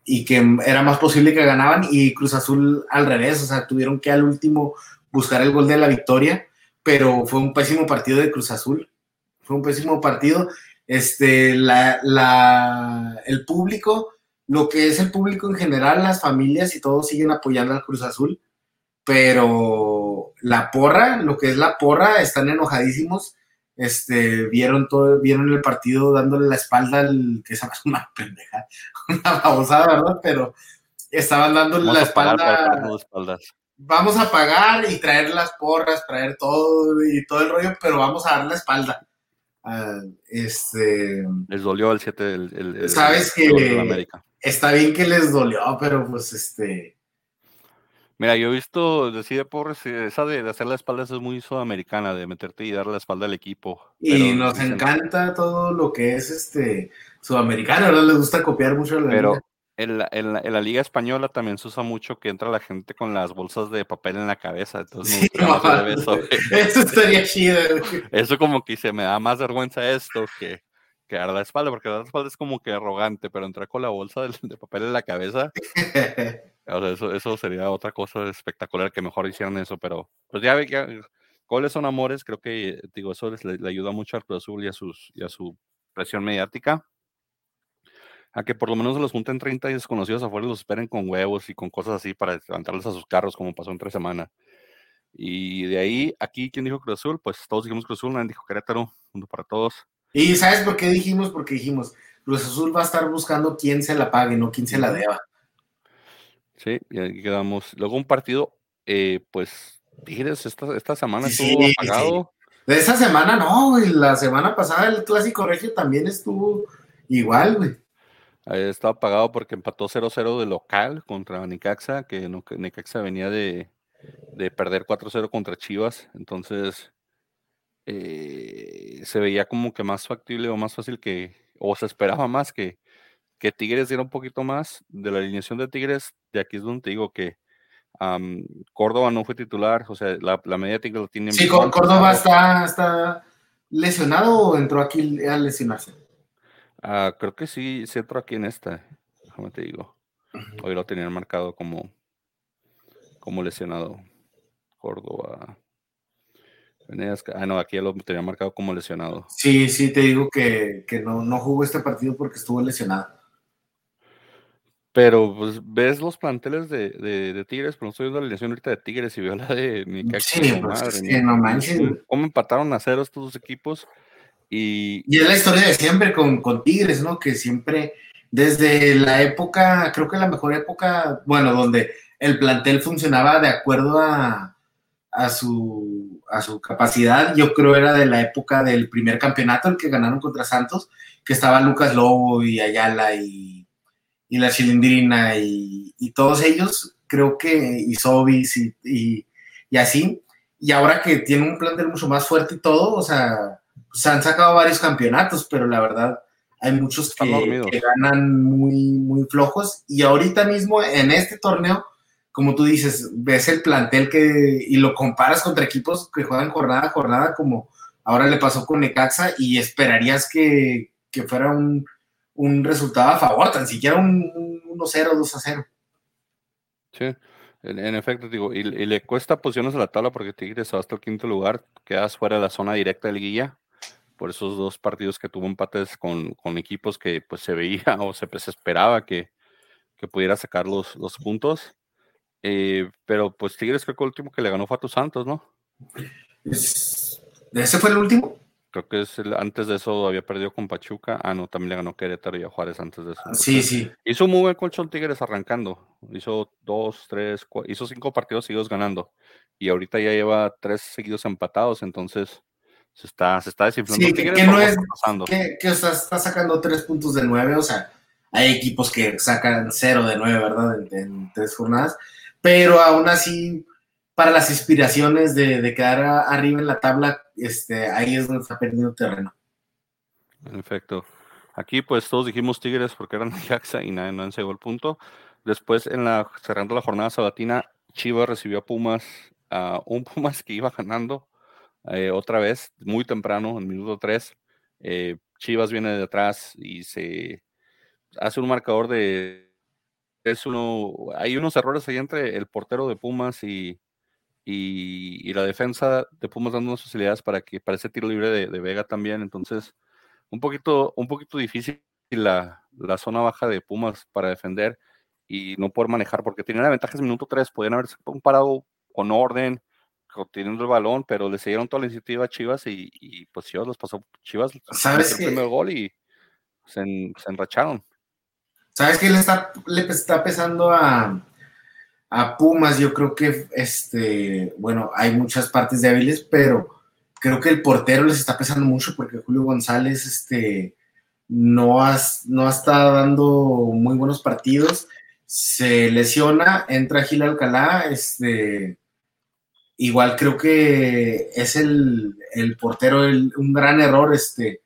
y que era más posible que ganaban y Cruz Azul al revés, o sea, tuvieron que al último buscar el gol de la victoria, pero fue un pésimo partido de Cruz Azul. Fue un pésimo partido. Este, la, el público, lo que es el público en general, las familias y todos siguen apoyando al Cruz Azul, pero la porra, lo que es la porra, están enojadísimos. Este, vieron todo, vieron el partido dándole la espalda al que es una pendeja, [LAUGHS] una babosada, ¿verdad? Pero estaban dándole la espalda vamos a pagar y traer las porras, traer todo y todo el rollo, pero vamos a dar la espalda. Ah, este.
Les dolió el 7 del.
Sabes que está bien que les dolió, pero pues este.
Mira, yo he visto decir Porres, esa de, hacer la espalda es muy sudamericana, de meterte y dar la espalda al equipo.
Y nos encanta todo lo que es este sudamericano, ¿verdad? Les gusta copiar mucho la
Pero, en la, en, la, Liga Española también se usa mucho que entra la gente con las bolsas de papel en la cabeza. Entonces, [LAUGHS]
eso, eso estaría chido.
Eso como que se me da más vergüenza esto que, que dar la espalda, porque dar la espalda es como que arrogante, pero entrar con la bolsa de, papel en la cabeza, [LAUGHS] eso, eso sería otra cosa espectacular que mejor hicieran eso, pero pues ya, ya goles son amores, creo que digo, eso le, ayuda mucho al Cruz Azul y a, sus, y a su presión mediática a que por lo menos los junten 30 y desconocidos afuera y los esperen con huevos y con cosas así para levantarlos a sus carros, como pasó entre semana. Y de ahí, aquí, ¿quién dijo Cruz Azul? Pues todos dijimos Cruz Azul, nadie dijo Querétaro, mundo para todos.
¿Y sabes por qué dijimos? Porque dijimos, Cruz Azul va a estar buscando quién se la pague, no quién se la deba.
Sí, y aquí quedamos. Luego un partido, eh, pues, Tigres esta, esta semana estuvo apagado.
De esa semana no, güey. La semana pasada el clásico regio también estuvo igual, güey.
estaba pagado porque empató 0-0 de local contra Nicaxa, que Nicaxa venía de, de perder 4-0 contra Chivas. Entonces, eh, se veía como que más factible o más fácil que, o se esperaba más que, que Tigres diera un poquito más de la alineación de Tigres. De aquí es donde te digo que Córdoba no fue titular, o sea, la, la media Tigres lo tiene.
Sí, Córdoba está, está lesionado o entró aquí a lesionarse.
Ah, creo que sí, se entró aquí en esta, déjame te digo. Hoy lo tenían marcado como, como lesionado. Córdoba. Ah, no, aquí ya lo tenía marcado como lesionado.
Sí, sí, te digo que, no, no jugó este partido porque estuvo lesionado.
Pero pues ves los planteles de, de, Tigres, pero no estoy viendo la alineación ahorita de Tigres y veo la de mi
Sí, pues es que no manches.
¿Cómo empataron a cero estos dos equipos? Y,
y es la historia de siempre con, con Tigres, ¿no? Que siempre, desde la época, creo que la mejor época, bueno, donde el plantel funcionaba de acuerdo a, a su, a su capacidad. Yo creo era de la época del primer campeonato, el que ganaron contra Santos, que estaba Lucas Lobo y Ayala y, y la Chilindrina y, y, todos ellos, creo que, y Sobis y, y, así. Y ahora que tiene un plantel mucho más fuerte y todo, o sea, se han sacado varios campeonatos, pero la verdad hay muchos que, que ganan muy, muy flojos. Y ahorita mismo en este torneo como tú dices, ves el plantel que y lo comparas contra equipos que juegan jornada a jornada, como ahora le pasó con Necaxa, y esperarías que, fuera un, resultado a favor, tan siquiera un, 1-0, 2-0.
Sí, en, efecto, digo, y, le cuesta posiciones a la tabla porque Tigres va hasta el quinto lugar, quedas fuera de la zona directa de liguilla por esos dos partidos que tuvo empates con, equipos que pues se veía o se, pues, esperaba que, pudiera sacar los, los puntos. Eh, pero pues Tigres creo que el último que le ganó fue a tus Santos, ¿no?
¿Ese fue el último?
Creo que es antes de eso había perdido con Pachuca. Ah, no, también le ganó Querétaro y a Juárez antes de eso.
Sí, sí.
Hizo muy buen colchón Tigres arrancando. Hizo dos, tres, hizo cinco partidos seguidos ganando. Y ahorita ya lleva tres seguidos empatados, entonces se está, se está desinflando.
Sí, que, no es, que, que está, sacando tres puntos de nueve, o sea, hay equipos que sacan cero de nueve, ¿verdad? en tres jornadas pero aún así, para las inspiraciones de, quedar arriba en la tabla, este, ahí es donde está perdiendo terreno.
En efecto. Aquí pues todos dijimos Tigres porque eran [LAUGHS] Jaxa y nadie no han el punto. Después en la cerrando la jornada sabatina, Chivas recibió a Pumas, a un [LAUGHS] Pumas que iba ganando eh, otra vez, muy temprano, en minuto 3. Eh, Chivas viene de atrás y se hace un marcador de es uno, hay unos errores ahí entre el portero de Pumas y, y, la defensa de Pumas dando unas facilidades para que para ese tiro libre de, Vega también. Entonces, un poquito, un poquito difícil la, la, zona baja de Pumas para defender y no poder manejar, porque tenían la ventaja en minuto 3, podían haberse parado con orden, teniendo el balón, pero le siguieron toda la iniciativa a Chivas y, pues Chivas los pasó, Chivas
¿Sabes el
primer gol y se, se enracharon.
¿Sabes qué le está, pesando a, Pumas? Yo creo que, este, bueno, hay muchas partes débiles, pero creo que el portero les está pesando mucho porque Julio González, este, no, has, no está dando muy buenos partidos. Se lesiona, entra Gil Alcalá, este, igual creo que es el, portero un gran error, este,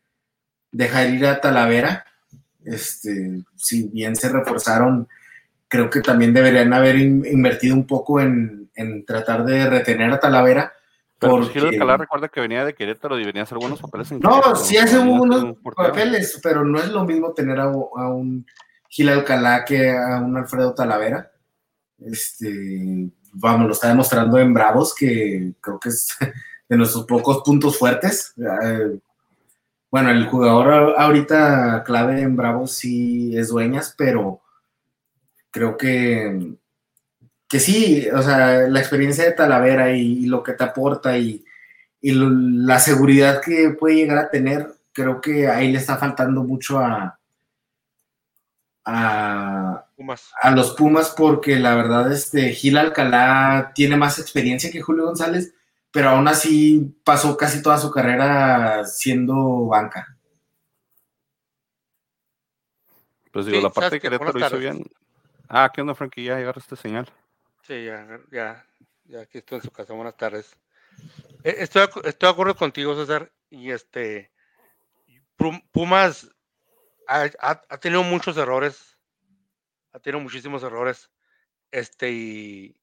dejar ir a Talavera este, si bien se reforzaron, creo que también deberían haber invertido un poco en, tratar de retener a Talavera.
Pero pues, porque... Alcalá recuerda que venía de Querétaro y venía a hacer buenos papeles en
No, sí hace buenos papeles, pero no es lo mismo tener a, un Gil Alcalá que a un Alfredo Talavera. Este, vamos, lo está demostrando en Bravos, que creo que es [LAUGHS] de nuestros pocos puntos fuertes. Eh, bueno, el jugador ahorita clave en Bravo sí es Dueñas, pero creo que, que sí, o sea, la experiencia de Talavera y, lo que te aporta y, la seguridad que puede llegar a tener, creo que ahí le está faltando mucho a, a, a los Pumas porque la verdad este Gil Alcalá tiene más experiencia que Julio González, pero aún así pasó casi toda su carrera siendo banca.
Pues digo, la parte de Querétaro hizo bien. Ah, ¿qué onda, Frankie? Ya esta señal.
Sí, ya, ya, ya aquí estoy en su casa. Buenas tardes. Eh, estoy, estoy de acuerdo contigo, César. Y este, Pumas ha, ha, tenido muchos errores. Ha tenido muchísimos errores. Este, y,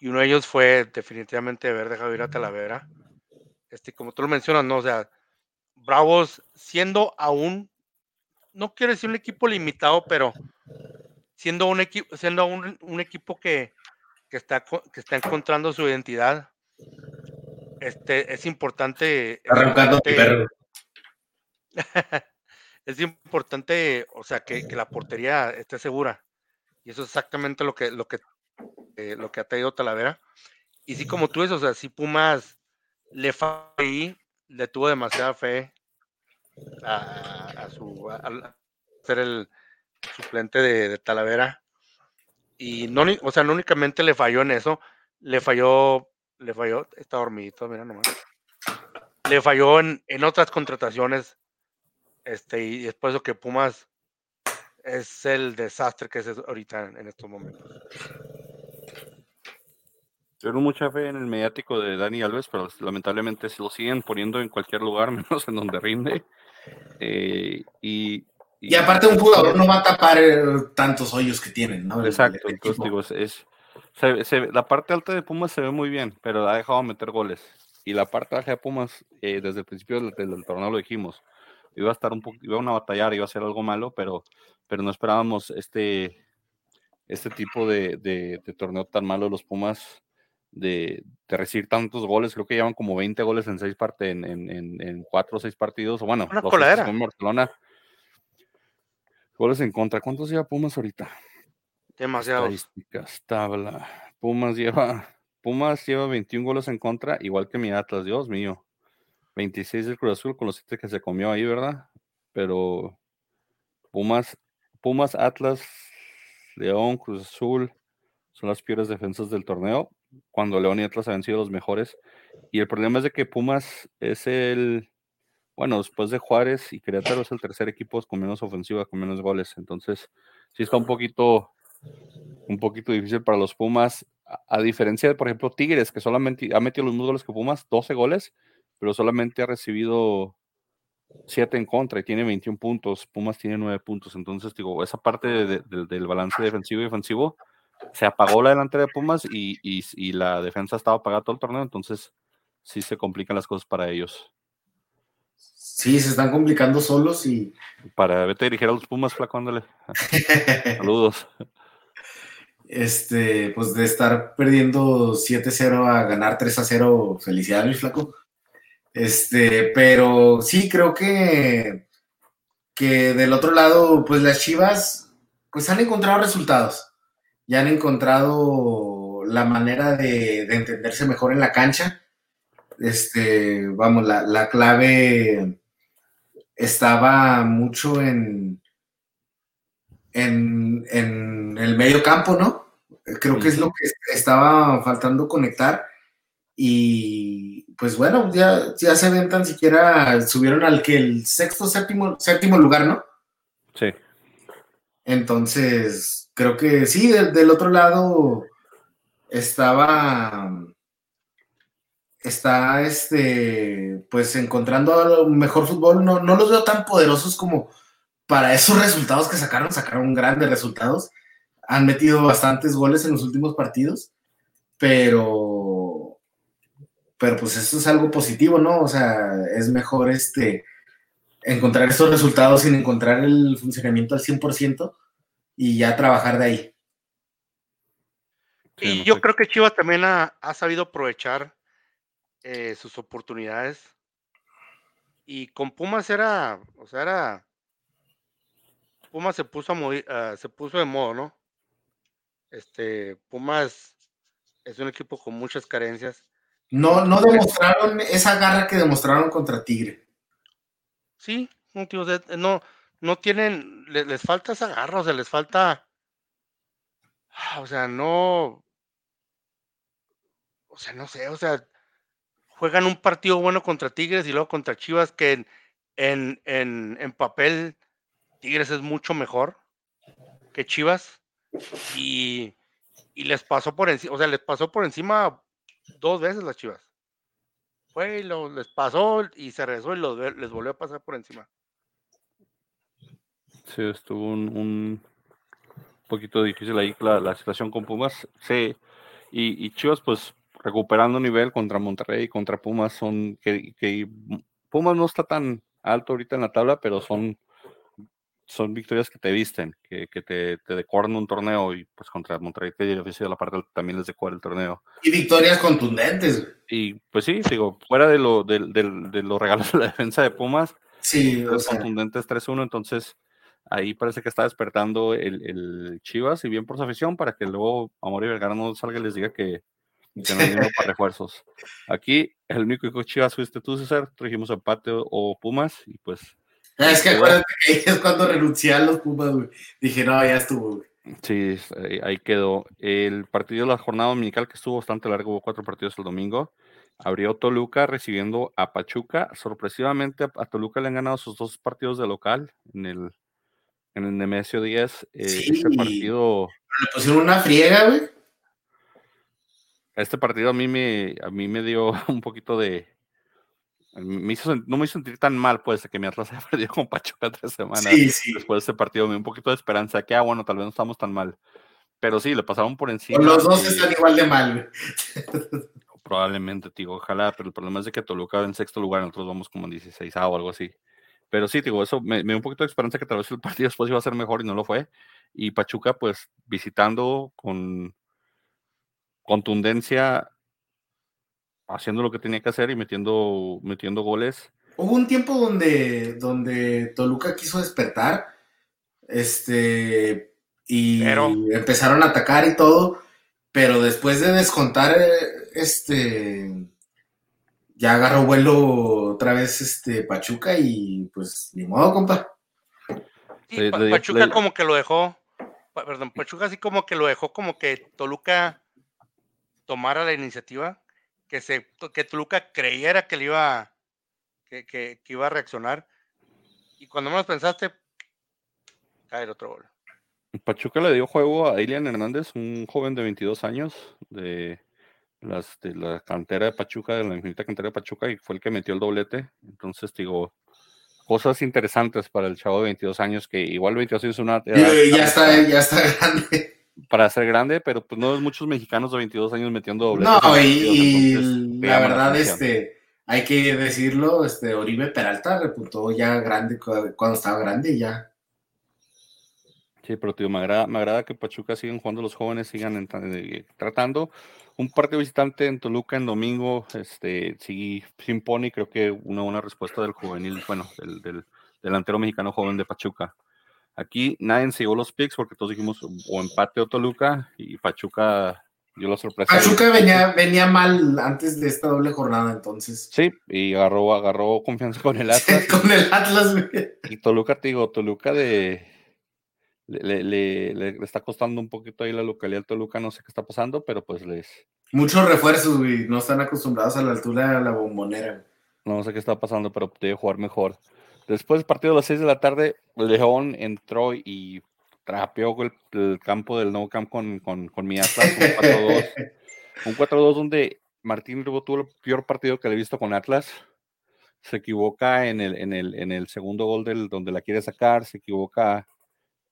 y uno de ellos fue definitivamente haber dejado ir a Talavera. Este, como tú lo mencionas, ¿no? O sea, Bravos siendo aún, no quiero decir un equipo limitado, pero siendo un equipo, siendo un, un equipo que, que, está, que está encontrando su identidad, este, es importante. [LAUGHS] es importante, o sea, que, que, la portería esté segura. Y eso es exactamente lo que, lo que, eh, lo que ha traído Talavera. Y sí, como tú dices, o sea, si Pumas le falló le tuvo demasiada fe a, su ser el suplente de, Talavera. Y no, o sea, no únicamente le falló en eso, le falló le falló, está dormidito, mira nomás. Le falló en, en otras contrataciones. Este, y después lo que Pumas es el desastre que es ahorita en, estos momentos.
Tengo mucha fe en el mediático de Dani Alves, pero lamentablemente se lo siguen poniendo en cualquier lugar, [LAUGHS] menos en donde rinde. Eh, y,
y, aparte un jugador no va a tapar tantos hoyos que tienen, ¿no?
Exacto, entonces digo, es, la parte alta de Pumas se ve muy bien, pero ha dejado meter goles. Y la parte baja de Pumas, eh, desde el principio del, torneo lo dijimos, iba a estar un poco, iba a una batallar, iba a ser algo malo, pero, pero no esperábamos este, este tipo de, de, torneo tan malo de los Pumas, de, de, recibir tantos goles. Creo que llevan como 20 goles en seis partes, en, en, en, cuatro o seis partidos. O bueno,
una los
en Barcelona. Goles en contra. ¿Cuántos lleva Pumas ahorita?
Demasiado.
Estadísticas, tabla. Pumas lleva, Pumas lleva 21 goles en contra, igual que mi Atlas, Dios mío. 26 del Cruz Azul con los 7 que se comió ahí, ¿verdad? Pero Pumas, Pumas, Atlas, León, Cruz Azul son las peores defensas del torneo, cuando León y Atlas han sido los mejores. Y el problema es de que Pumas es el, bueno, después de Juárez y Querétaro es el tercer equipo con menos ofensiva, con menos goles. Entonces, sí está un poquito un poquito difícil para los Pumas, a, diferencia de, por ejemplo, Tigres, que solamente ha metido los mismos goles que Pumas, 12 goles, pero solamente ha recibido 7 en contra y tiene 21 puntos. Pumas tiene 9 puntos. Entonces, digo, esa parte del balance defensivo y defensivo se apagó la delantera de Pumas y, y, la defensa estaba apagada todo el torneo. Entonces, sí se complican las cosas para ellos.
Sí, se están complicando solos y.
Para vete a dirigir a los Pumas, flaco, [LAUGHS] Saludos
este, pues de estar perdiendo 7-0 a ganar 3-0, felicidades, mi flaco. Este, pero sí, creo que, que del otro lado, pues las Chivas, pues han encontrado resultados. Ya han encontrado la manera de, entenderse mejor en la cancha. Este, vamos, la, la clave estaba mucho en, en, en el medio campo, ¿no? Creo que es lo que estaba faltando conectar. Y pues bueno, ya, ya se ven tan siquiera, subieron al que el sexto, séptimo, séptimo lugar, ¿no?
Sí.
Entonces, creo que sí, del, otro lado estaba, está este, pues encontrando mejor fútbol. No, no los veo tan poderosos como para esos resultados que sacaron, sacaron grandes resultados han metido bastantes goles en los últimos partidos, pero, pero pues eso es algo positivo, ¿no? O sea, es mejor este, encontrar estos resultados sin encontrar el funcionamiento al 100% y ya trabajar de ahí.
Y yo creo que Chivas también ha, sabido aprovechar eh, sus oportunidades. Y con Pumas era, o sea, era. Pumas se puso, a se puso de modo, ¿no? Este, Pumas es un equipo con muchas carencias.
No, no demostraron esa garra que demostraron contra Tigre.
Sí, no, no tienen, les, falta esa garra, o sea, les falta, o sea, no, o sea, no sé, o sea, juegan un partido bueno contra Tigres y luego contra Chivas, que en, en, en papel Tigres es mucho mejor que Chivas. Y, y les pasó por encima, o sea, les pasó por encima dos veces las Chivas. Fue y lo, les pasó y se regresó y les volvió a pasar por encima.
Sí, estuvo un, un poquito difícil ahí la, la, situación con Pumas. Sí, y, y, Chivas, pues recuperando nivel contra Monterrey y contra Pumas, son que, que Pumas no está tan alto ahorita en la tabla, pero son son victorias que te visten, que, que te, te, decoran un torneo y pues contra Monterrey que de la parte también les decora el torneo.
Y victorias contundentes.
Y pues sí, digo, fuera de, lo, de, de, los regalos de la defensa de Pumas,
sí,
o sea. contundentes 3-1, entonces ahí parece que está despertando el, el, Chivas y bien por su afición para que luego Amor y Vergara no salga y les diga que, que no hay para refuerzos. Aquí el único que Chivas fuiste tú, César, trajimos empate o Pumas y pues
Ah, es que acuérdate que ahí es cuando renuncié a los Pumas, güey. Dije, no, ya estuvo, güey.
Sí, ahí quedó. El partido de la jornada dominical, que estuvo bastante largo, hubo cuatro partidos el domingo. Abrió Toluca recibiendo a Pachuca. Sorpresivamente, a Toluca le han ganado sus dos partidos de local en el, en el Nemesio 10. Eh, sí, este partido.
Le pusieron una friega, güey.
Este partido a mí me, a mí me dio [LAUGHS] un poquito de, me hizo, no me hizo sentir tan mal, pues, que mi Atlas [LAUGHS] haya perdido con Pachuca tres semanas. Después de ese partido me dio un poquito de esperanza, que, ah, bueno, tal vez no estamos tan mal. Pero sí, le pasaron por encima.
los dos están igual de mal.
Probablemente, digo, ojalá, pero el problema es de que Toluca en sexto lugar, nosotros vamos como en 16 o algo así. Pero sí, digo, eso me, me, dio un poquito de esperanza que tal vez el partido después iba a ser mejor y no lo fue. Y Pachuca, pues, visitando con contundencia haciendo lo que tenía que hacer y metiendo, metiendo goles.
Hubo un tiempo donde, donde Toluca quiso despertar, este, y empezaron a atacar y todo, pero después de descontar, este, ya agarró vuelo otra vez este Pachuca y pues ni modo, compa.
Pachuca como que lo dejó, perdón, Pachuca así como que lo dejó como que Toluca tomara la iniciativa que, se, que Toluca creyera que le iba, que, que, iba a reaccionar. Y cuando menos pensaste, cae el otro gol.
Pachuca le dio juego a Ilian Hernández, un joven de 22 años de, las, de la cantera de Pachuca, de la infinita cantera de Pachuca, y fue el que metió el doblete. Entonces, digo, cosas interesantes para el chavo de 22 años, que igual 22 años es una...
ya, está, ya [LAUGHS] está grande
para ser grande, pero pues no es muchos mexicanos de 22 años metiendo doble.
No, y, la verdad, este, hay que decirlo, este, Oribe Peralta reputó ya grande cuando estaba grande ya.
Sí, pero tío, me agrada, me agrada que Pachuca sigan jugando, los jóvenes sigan eh, tratando. Un partido visitante en Toluca en domingo, este, sí, se impone, creo que una buena respuesta del juvenil, bueno, del, del delantero mexicano joven de Pachuca. Aquí nadie se llevó los picks porque todos dijimos o empate o Toluca y Pachuca dio la sorpresa.
Pachuca venía, venía mal antes de esta doble jornada, entonces.
Sí, y agarró, agarró confianza con el [LAUGHS] Atlas.
con el Atlas,
Y Toluca, te digo, Toluca de. Le, le, le, está costando un poquito ahí la localidad Toluca, no sé qué está pasando, pero pues les.
Muchos refuerzos, güey, no están acostumbrados a la altura de la bombonera.
No sé qué está pasando, pero debe jugar mejor. Después del partido a las 6 de la tarde, León entró y trapeó el, campo del No Camp con, con, con mi Atlas, un 4-2. [LAUGHS] donde Martín Rubio tuvo el peor partido que le he visto con Atlas. Se equivoca en el, en el, en el segundo gol del, donde la quiere sacar, se equivoca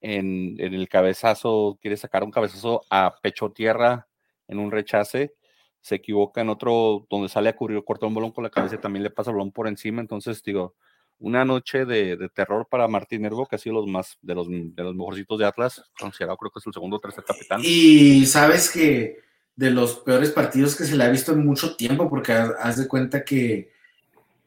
en, el cabezazo, quiere sacar un cabezazo a pecho tierra en un rechace, se equivoca en otro donde sale a cubrir, corta un balón con la cabeza y también le pasa el balón por encima, entonces digo, una noche de, terror para Martín Herbo, que ha sido los más de los, de los mejorcitos de Atlas, considerado creo que es el segundo o tercer capitán.
Y sabes que de los peores partidos que se le ha visto en mucho tiempo, porque haz de cuenta que,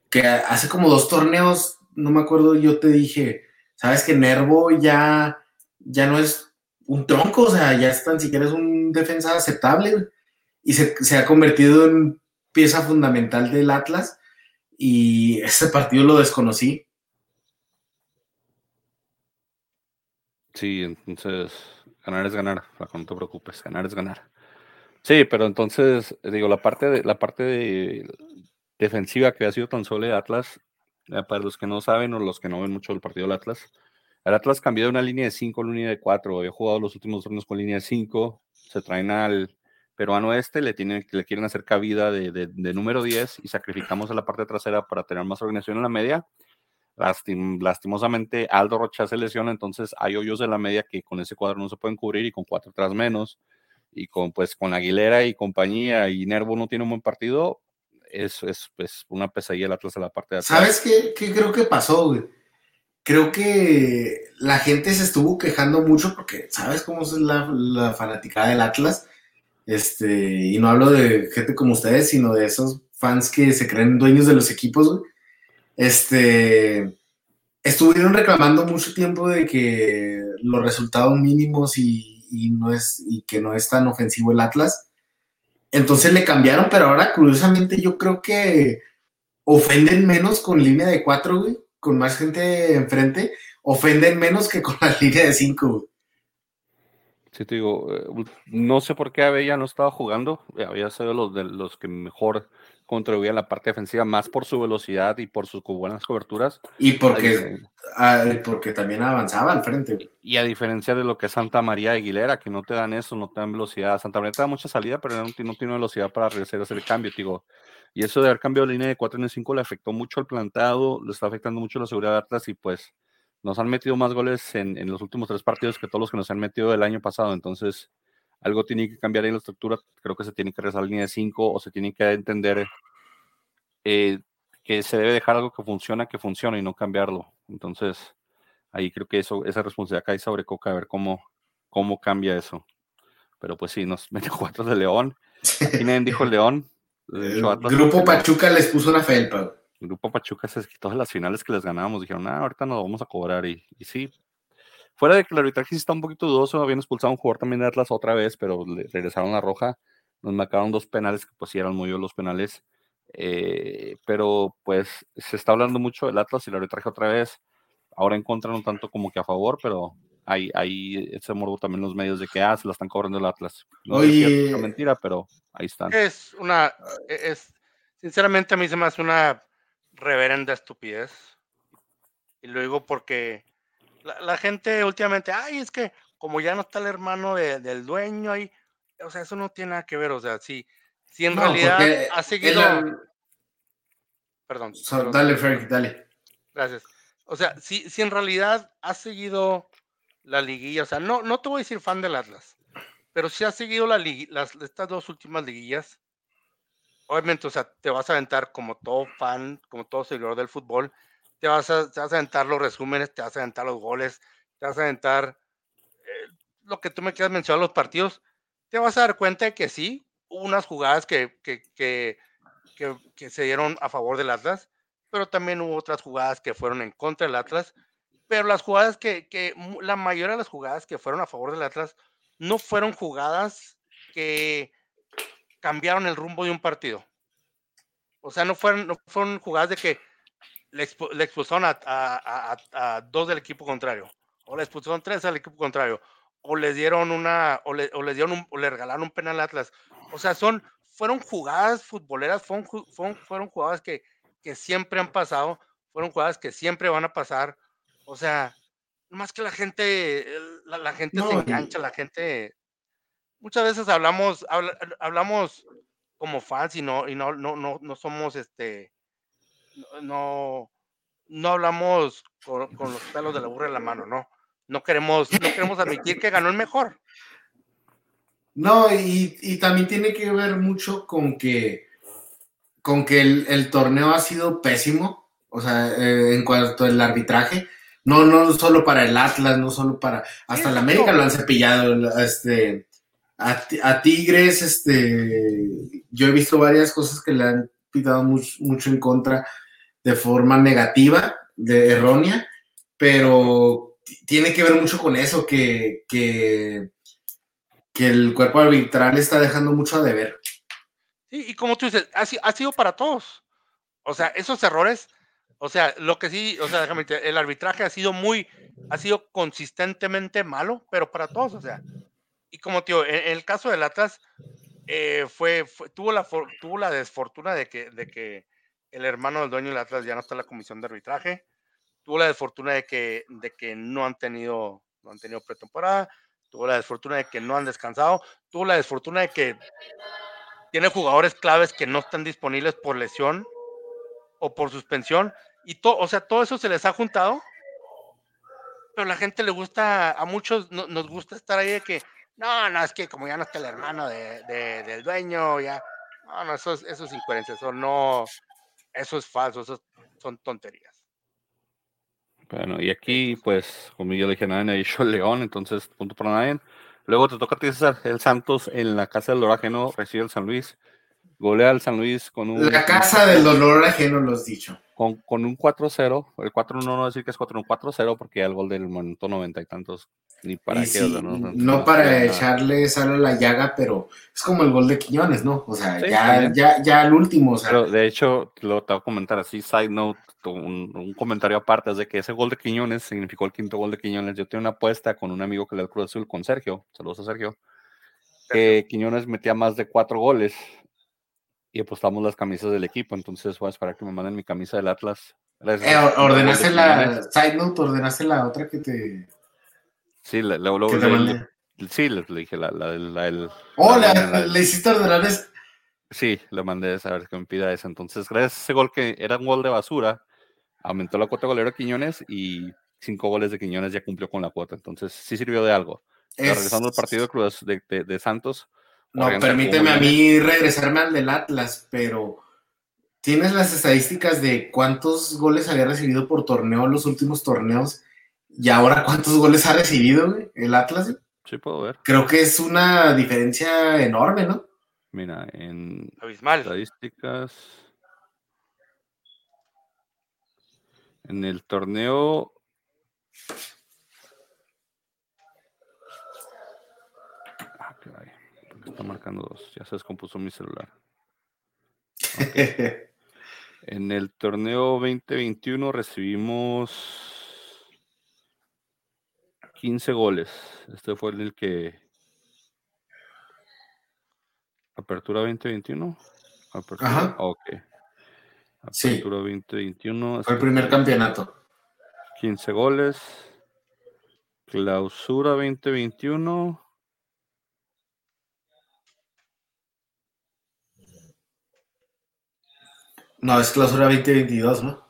que hace como dos torneos, no me acuerdo, yo te dije, sabes que Nervo ya, ya no es un tronco, o sea, ya es tan siquiera es un defensa aceptable, y se, se ha convertido en pieza fundamental del Atlas y ese partido lo desconocí.
Sí, entonces ganar es ganar, no te preocupes, ganar es ganar. Sí, pero entonces, digo, la parte de la parte de defensiva que ha sido tan sólida Atlas, eh, para los que no saben o los que no ven mucho el partido del Atlas, el Atlas cambió de una línea de 5 a una línea de 4. He jugado los últimos turnos con línea de 5. Se traen al peruano este, le, tienen, le quieren hacer cabida de, de, número 10 y sacrificamos a la parte trasera para tener más organización en la media. lastimosamente, Aldo Rocha se lesiona, entonces hay hoyos de la media que con ese cuadro no se pueden cubrir y con cuatro atrás menos. Y con, pues, con Aguilera y compañía y Nervo no tiene un buen partido, es, es, es una pesadilla el Atlas a la parte de
atrás. ¿Sabes qué, qué creo que pasó, güey? Creo que la gente se estuvo quejando mucho porque, ¿sabes cómo es la, fanaticada del Atlas? Este, y no hablo de gente como ustedes, sino de esos fans que se creen dueños de los equipos, Este, estuvieron reclamando mucho tiempo de que los resultados mínimos y, y, no es, y que no es tan ofensivo el Atlas. Entonces le cambiaron, pero ahora curiosamente yo creo que ofenden menos con línea de cuatro, güey con más gente enfrente, ofenden menos que con la [LAUGHS] línea de 5.
Sí, te digo, eh, no sé por qué Abella no estaba jugando, eh, había sido los de los que mejor contribuían a la parte defensiva, más por su velocidad y por sus buenas coberturas.
Y porque, porque también avanzaba al frente.
Y a diferencia de lo que es Santa María Aguilera, que no te dan eso, no te dan velocidad. Santa María te da mucha salida, pero no, no tiene velocidad para regresar a hacer el cambio. Digo, y eso de haber cambiado de línea de 4 en 5 le afectó mucho al plantado, le está afectando mucho la seguridad de Atlas y pues nos han metido más goles en, en, los últimos tres partidos que todos los que nos han metido el año pasado. Entonces, algo tiene que cambiar en la estructura. Creo que se tiene que rezar la línea de 5 o se tiene que entender eh, que se debe dejar algo que funciona, que funcione y no cambiarlo. Entonces, ahí creo que eso, esa responsabilidad cae sobre Coca, a ver cómo, cómo cambia eso. Pero pues sí, nos [LAUGHS] metió cuatro de León. Nadie dijo León,
el Grupo Pachuca les puso una felpa.
El Grupo Pachuca se quitó de las finales que les ganábamos. Dijeron, ah, ahorita nos vamos a cobrar. Y, y sí, fuera de que el arbitraje sí está un poquito dudoso, habían expulsado a un jugador también de Atlas otra vez, pero le regresaron la roja. Nos marcaron dos penales que pues sí eran muy bien los penales. Eh, pero pues se está hablando mucho del Atlas y el arbitraje otra vez. Ahora en contra no tanto como que a favor, pero hay, hay ese morbo también los medios de que ah, se la están cobrando el Atlas. No es cierto, mentira, pero ahí están.
Es una, e, es, sinceramente a mí se me hace una reverenda estupidez. Y lo digo porque la, gente últimamente, ay, es que como ya no está el hermano del dueño ahí, o sea, eso no tiene nada que ver, o sea, si, si en realidad ha seguido... Perdón,
Dale, Frank, dale.
Gracias. O sea, si, si en realidad ha seguido la liguilla, o sea, no, no te voy a decir fan del Atlas, pero si has seguido la las, estas dos últimas liguillas, obviamente, o sea, te vas a aventar como todo fan, como todo seguidor del fútbol, te vas a, te los resúmenes, te vas a aventar los goles, te vas a aventar eh, lo que tú me quieras mencionar los partidos, te vas a dar cuenta de que sí, hubo unas jugadas que, que, que, que se dieron a favor del Atlas, pero también hubo otras jugadas que fueron en contra del Atlas pero las jugadas que, que, la mayoría de las jugadas que fueron a favor del Atlas no fueron jugadas que cambiaron el rumbo de un partido. O sea, no fueron, no fueron jugadas de que le, expulsaron a, a, a, dos del equipo contrario, o le expulsaron tres al equipo contrario, o les dieron una, o le, o dieron un, o le regalaron un penal Atlas. O sea, son, fueron jugadas futboleras, fueron, fueron, fueron jugadas que, que siempre han pasado, fueron jugadas que siempre van a pasar o sea, más que la gente, la, gente se engancha, la gente. Muchas veces hablamos, hablamos como fans y no, y no, no, no, no somos este, no, no hablamos con, los pelos de la burra en la mano, no. No queremos, no queremos admitir que ganó el mejor.
No, y, también tiene que ver mucho con que, con que el, torneo ha sido pésimo, o sea, eh, en cuanto al arbitraje. No, no solo para el Atlas, no solo para. Hasta el América lo han cepillado. Este, a, Tigres, este. Yo he visto varias cosas que le han pitado mucho, en contra de forma negativa, de errónea, pero tiene que ver mucho con eso, que, que, que el cuerpo arbitral está dejando mucho a deber.
Sí, y como tú dices, ha, sido para todos. O sea, esos errores o sea, lo que sí, o sea, déjame decir, el arbitraje ha sido muy, ha sido consistentemente malo, pero para todos, o sea. Y como tío, en, el caso del Atlas, eh, fue, tuvo, la, tuvo la desfortuna de que, de que el hermano del dueño del Atlas ya no está en la comisión de arbitraje. Tuvo la desfortuna de que, de que no han tenido, no han tenido pretemporada. Tuvo la desfortuna de que no han descansado. Tuvo la desfortuna de que tiene jugadores claves que no están disponibles por lesión o por suspensión. Y todo, o sea, todo eso se les ha juntado. Pero la gente le gusta, a muchos nos gusta estar ahí de que, no, no, es que como ya no está el hermano de, del dueño, ya. No, no, eso es, eso es incoherencia, eso no, eso es falso, eso son tonterías.
Bueno, y aquí, pues, como yo le dije, nadie ha dicho [LAUGHS] León, entonces, punto para nadie. Luego te toca a ti, César, el Santos en la casa del Orágeno recibe el San Luis. Golea al San Luis con un.
La casa del dolor ajeno, lo has dicho.
Con, con un 4-0. El 4-1 no decir que es 4-1, 4-0 porque el gol del momento 90 y tantos. Ni para qué.
no, no, para echarle sal a la llaga, pero es como el gol de Quiñones, ¿no? O sea, ya, ya, ya el último. O sea.
Pero de hecho, lo te voy a comentar así, side note, un, un, comentario aparte, es de que ese gol de Quiñones significó el quinto gol de Quiñones. Yo tengo una apuesta con un amigo que le da el Cruz Azul, con Sergio. Saludos a Sergio. Que Quiñones metía más de cuatro goles y apostamos las camisas del equipo. Entonces voy a esperar que me manden mi camisa del Atlas.
Eh, ordenaste la side note, ordenaste la otra que te.
Sí, le, le, sí, le, dije la, la, la,
Oh, le hiciste ordenar es...
Sí, le mandé a saber que me pida esa. Entonces, gracias a ese gol que era un gol de basura, aumentó la cuota golero Quiñones y cinco goles de Quiñones ya cumplió con la cuota. Entonces, sí sirvió de algo. Regresando al partido de, de, de Santos,
no, permíteme a mí regresarme al del Atlas, pero ¿tienes las estadísticas de cuántos goles había recibido por torneo en los últimos torneos? Y ahora cuántos goles ha recibido el Atlas.
Sí, puedo ver.
Creo que es una diferencia enorme, ¿no?
Mira, en
Abismal.
estadísticas. En el torneo está marcando dos. Ya se descompuso mi celular. [LAUGHS] en el torneo 2021 recibimos 15 goles. Este fue el que. Apertura 2021. Apertura. Ajá. Ok. Apertura 2021.
Fue el primer campeonato.
15 goles. Clausura 2021.
No, es clausura 2022, ¿no?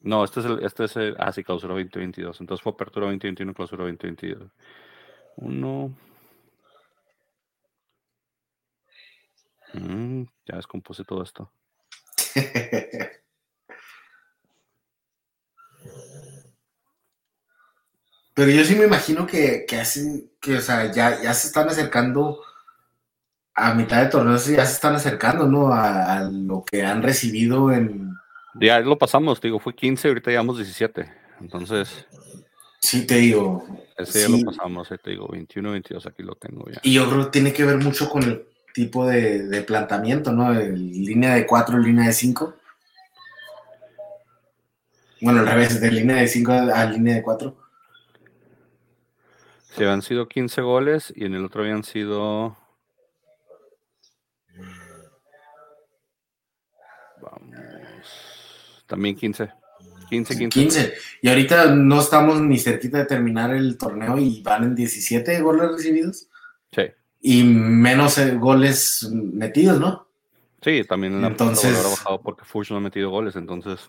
No, este es el, este es el, ah, sí, clausura 2022. Entonces fue apertura 2021, clausura 2022. Uno. Mm, ya descompuse todo esto. [LAUGHS]
Pero yo sí me imagino que, que hacen, que, o sea, ya, ya se están acercando a mitad de torneos ya se están acercando, ¿no? A, lo que han recibido en...
Ya lo pasamos, digo, fue 15, ahorita llevamos 17, entonces...
Sí, te digo.
Ese ya lo pasamos, te digo, 21, 22, aquí lo tengo ya.
Y yo creo que tiene que ver mucho con el tipo de, de planteamiento, ¿no? El, línea de 4, línea de 5. Bueno, al revés, de línea de 5 a, línea de 4.
Se han sido 15 goles y en el otro habían sido También 15. 15, 15.
15. Y ahorita no estamos ni cerquita de terminar el torneo y van en 17 goles recibidos.
Sí.
Y menos eh, goles metidos, ¿no?
Sí, también en entonces, ha bajado porque Fuchs no ha metido goles, entonces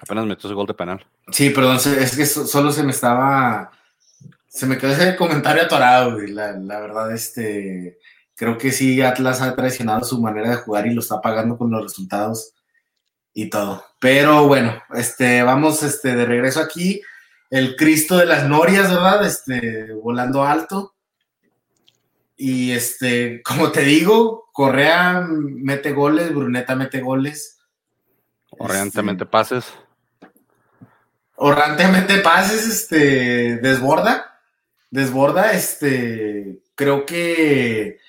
apenas metió ese gol de penal.
Sí, pero es que solo se me estaba. Se me quedó ese comentario atorado, La, la verdad, este. Creo que sí, Atlas ha traicionado su manera de jugar y lo está pagando con los resultados y todo. Pero bueno, este, vamos este, de regreso aquí. El Cristo de las Norias, ¿verdad? Este, volando alto. Y este, [LAUGHS] como te digo, Correa mete goles, Bruneta mete goles.
Orrantemente este, pases.
Orrantemente pases, este, desborda. Desborda, este, creo que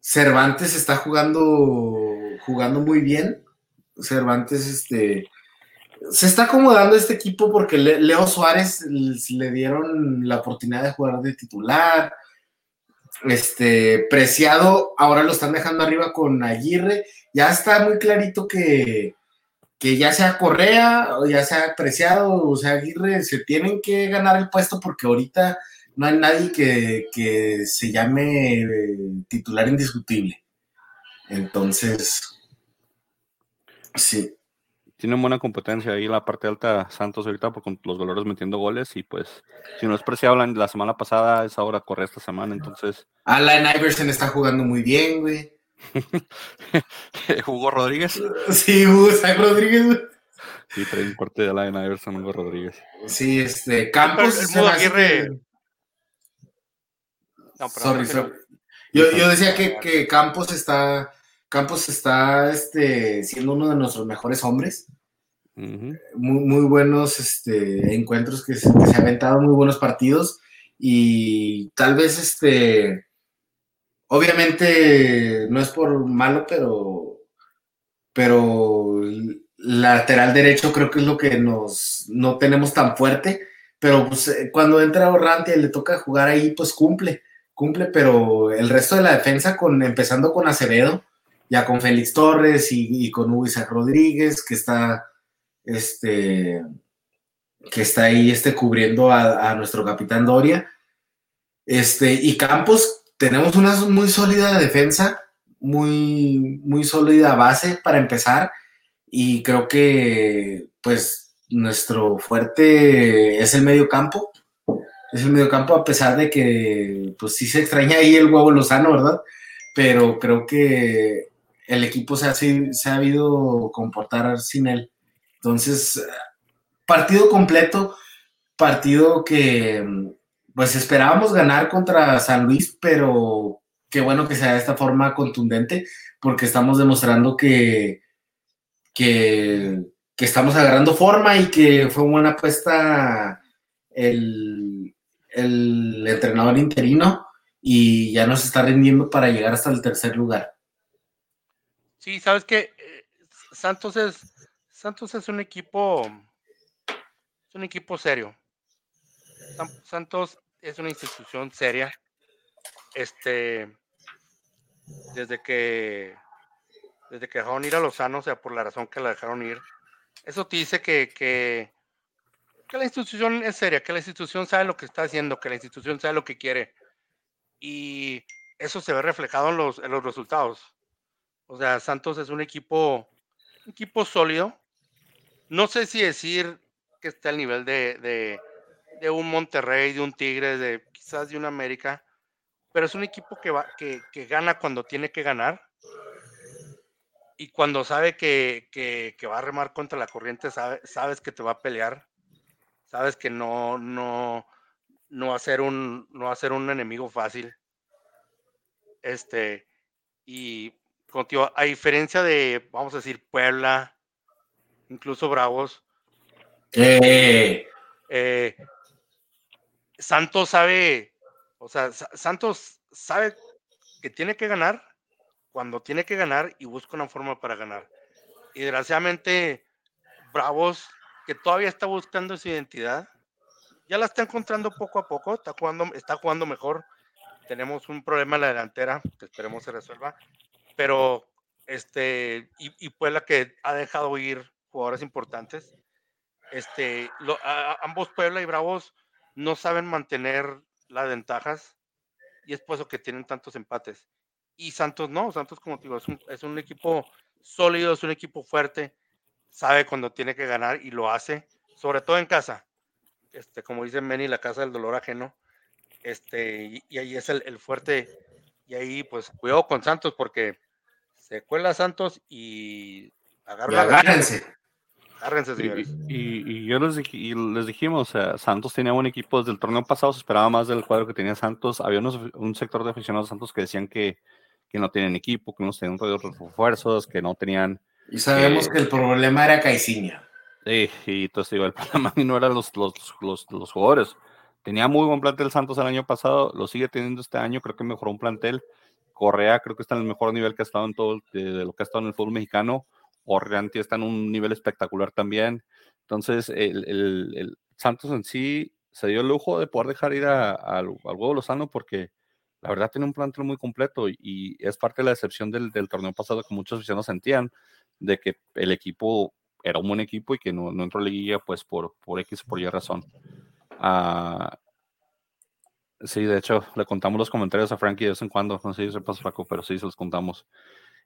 Cervantes está jugando, jugando muy bien. Cervantes, este, se está acomodando este equipo porque Leo Suárez le dieron la oportunidad de jugar de titular. Este, Preciado, ahora lo están dejando arriba con Aguirre. Ya está muy clarito que, que ya sea Correa, o ya sea Preciado, o sea Aguirre, se tienen que ganar el puesto porque ahorita no hay nadie que, se llame eh, titular indiscutible. Entonces, sí.
Tienen buena competencia ahí la parte alta Santos ahorita con los valores metiendo goles y pues si no es preciado la, semana pasada es ahora Correa esta semana, entonces...
Alan Iverson está jugando muy bien, güey. [LAUGHS]
Hugo Rodríguez. [LAUGHS]
Sí, Hugo Rodríguez.
Sí, trae un corte de Alan Iverson, Hugo Rodríguez.
Sí, este, Campos.
El,
yo, decía que, Campos está, Campos está este, siendo uno de nuestros mejores hombres. muy, buenos este, encuentros que se, que se ha aventado, muy buenos partidos. Y tal vez este. Obviamente no es por malo, pero. Pero lateral derecho creo que es lo que nos no tenemos tan fuerte. Pero pues, eh, cuando entra Orrante y le toca jugar ahí, pues cumple cumple, pero el resto de la defensa, con, empezando con Acevedo, ya con Félix Torres y, con Hugo Rodríguez, que está, este, que está ahí este, cubriendo a, nuestro capitán Doria. Este, y Campos, tenemos una muy sólida defensa, muy, muy sólida base para empezar, y creo que, pues, nuestro fuerte es el medio campo es el mediocampo, a pesar de que, pues sí se extraña ahí el huevo Lozano, ¿verdad? Pero creo que el equipo se ha sabido comportar sin él. Entonces, partido completo, partido que, pues esperábamos ganar contra San Luis, pero qué bueno que sea de esta forma contundente, porque estamos demostrando que, que, estamos agarrando forma y que fue una buena apuesta el, el entrenador interino y ya nos está rindiendo para llegar hasta el tercer lugar.
Sí, sabes que eh, Santos es Santos es un equipo es un equipo serio. Santos es una institución seria. Este desde que desde que dejaron ir a Lozano, o sea, por la razón que la dejaron ir, eso te dice que, que que la institución es seria, que la institución sabe lo que está haciendo, que la institución sabe lo que quiere. Y eso se ve reflejado en los, en los resultados. O sea, Santos es un equipo, un equipo sólido. No sé si decir que está al nivel de, de, un Monterrey, de un Tigre, de quizás de un América, pero es un equipo que, va, que, que gana cuando tiene que ganar y cuando sabe que, que, que, va a remar contra la corriente, sabe, sabes que te va a pelear sabes que no, no, no va a ser un, no va a ser un enemigo fácil. Este, y contigo, a diferencia de, vamos a decir, Puebla, incluso Bravos,
eh.
Eh, Santos sabe, o sea, Santos sabe que tiene que ganar cuando tiene que ganar y busca una forma para ganar. Y desgraciadamente, Bravos que todavía está buscando su identidad. Ya la está encontrando poco a poco, está jugando, está jugando mejor. Tenemos un problema en la delantera que esperemos se resuelva, pero este, y, y Puebla que ha dejado ir jugadores importantes. Este, ambos Puebla y Bravos no saben mantener las ventajas y es por eso que tienen tantos empates. Y Santos no, Santos como te digo, es un, es un equipo sólido, es un equipo fuerte, sabe cuando tiene que ganar y lo hace, sobre todo en casa. Este, como dice Meni, la casa del dolor ajeno. Este, y, ahí es el, fuerte. Y ahí, pues, cuidado con Santos porque se cuela Santos y
agarra agárrense.
Agárrense,
señores. Y, yo les, les dijimos, Santos tenía buen equipo desde el torneo pasado, se esperaba más del cuadro que tenía Santos. Había un sector de aficionados de Santos que decían que, que no tienen equipo, que no tenían refuerzos, que no tenían
y sabemos que el problema era Caiciña.
Sí, y entonces digo, el [LAUGHS] problema no eran los, los, los, los, jugadores. Tenía muy buen plantel Santos el año pasado, lo sigue teniendo este año, creo que mejoró un plantel. Correa creo que está en el mejor nivel que ha estado en todo lo que ha estado en el fútbol mexicano. Orreanti está en un nivel espectacular también. Entonces, el, el, el Santos en sí se dio el lujo de poder dejar ir al huevo Lozano porque la verdad tiene un plantel muy completo y, es parte de la decepción del, del torneo pasado que muchos aficionados sentían de que el equipo era un buen equipo y que no, entró a liguilla pues por, por X por Y razón. Ah, sí, de hecho, le contamos los comentarios a Frankie de vez en cuando, no sé si sepas Paco, pero sí se los contamos.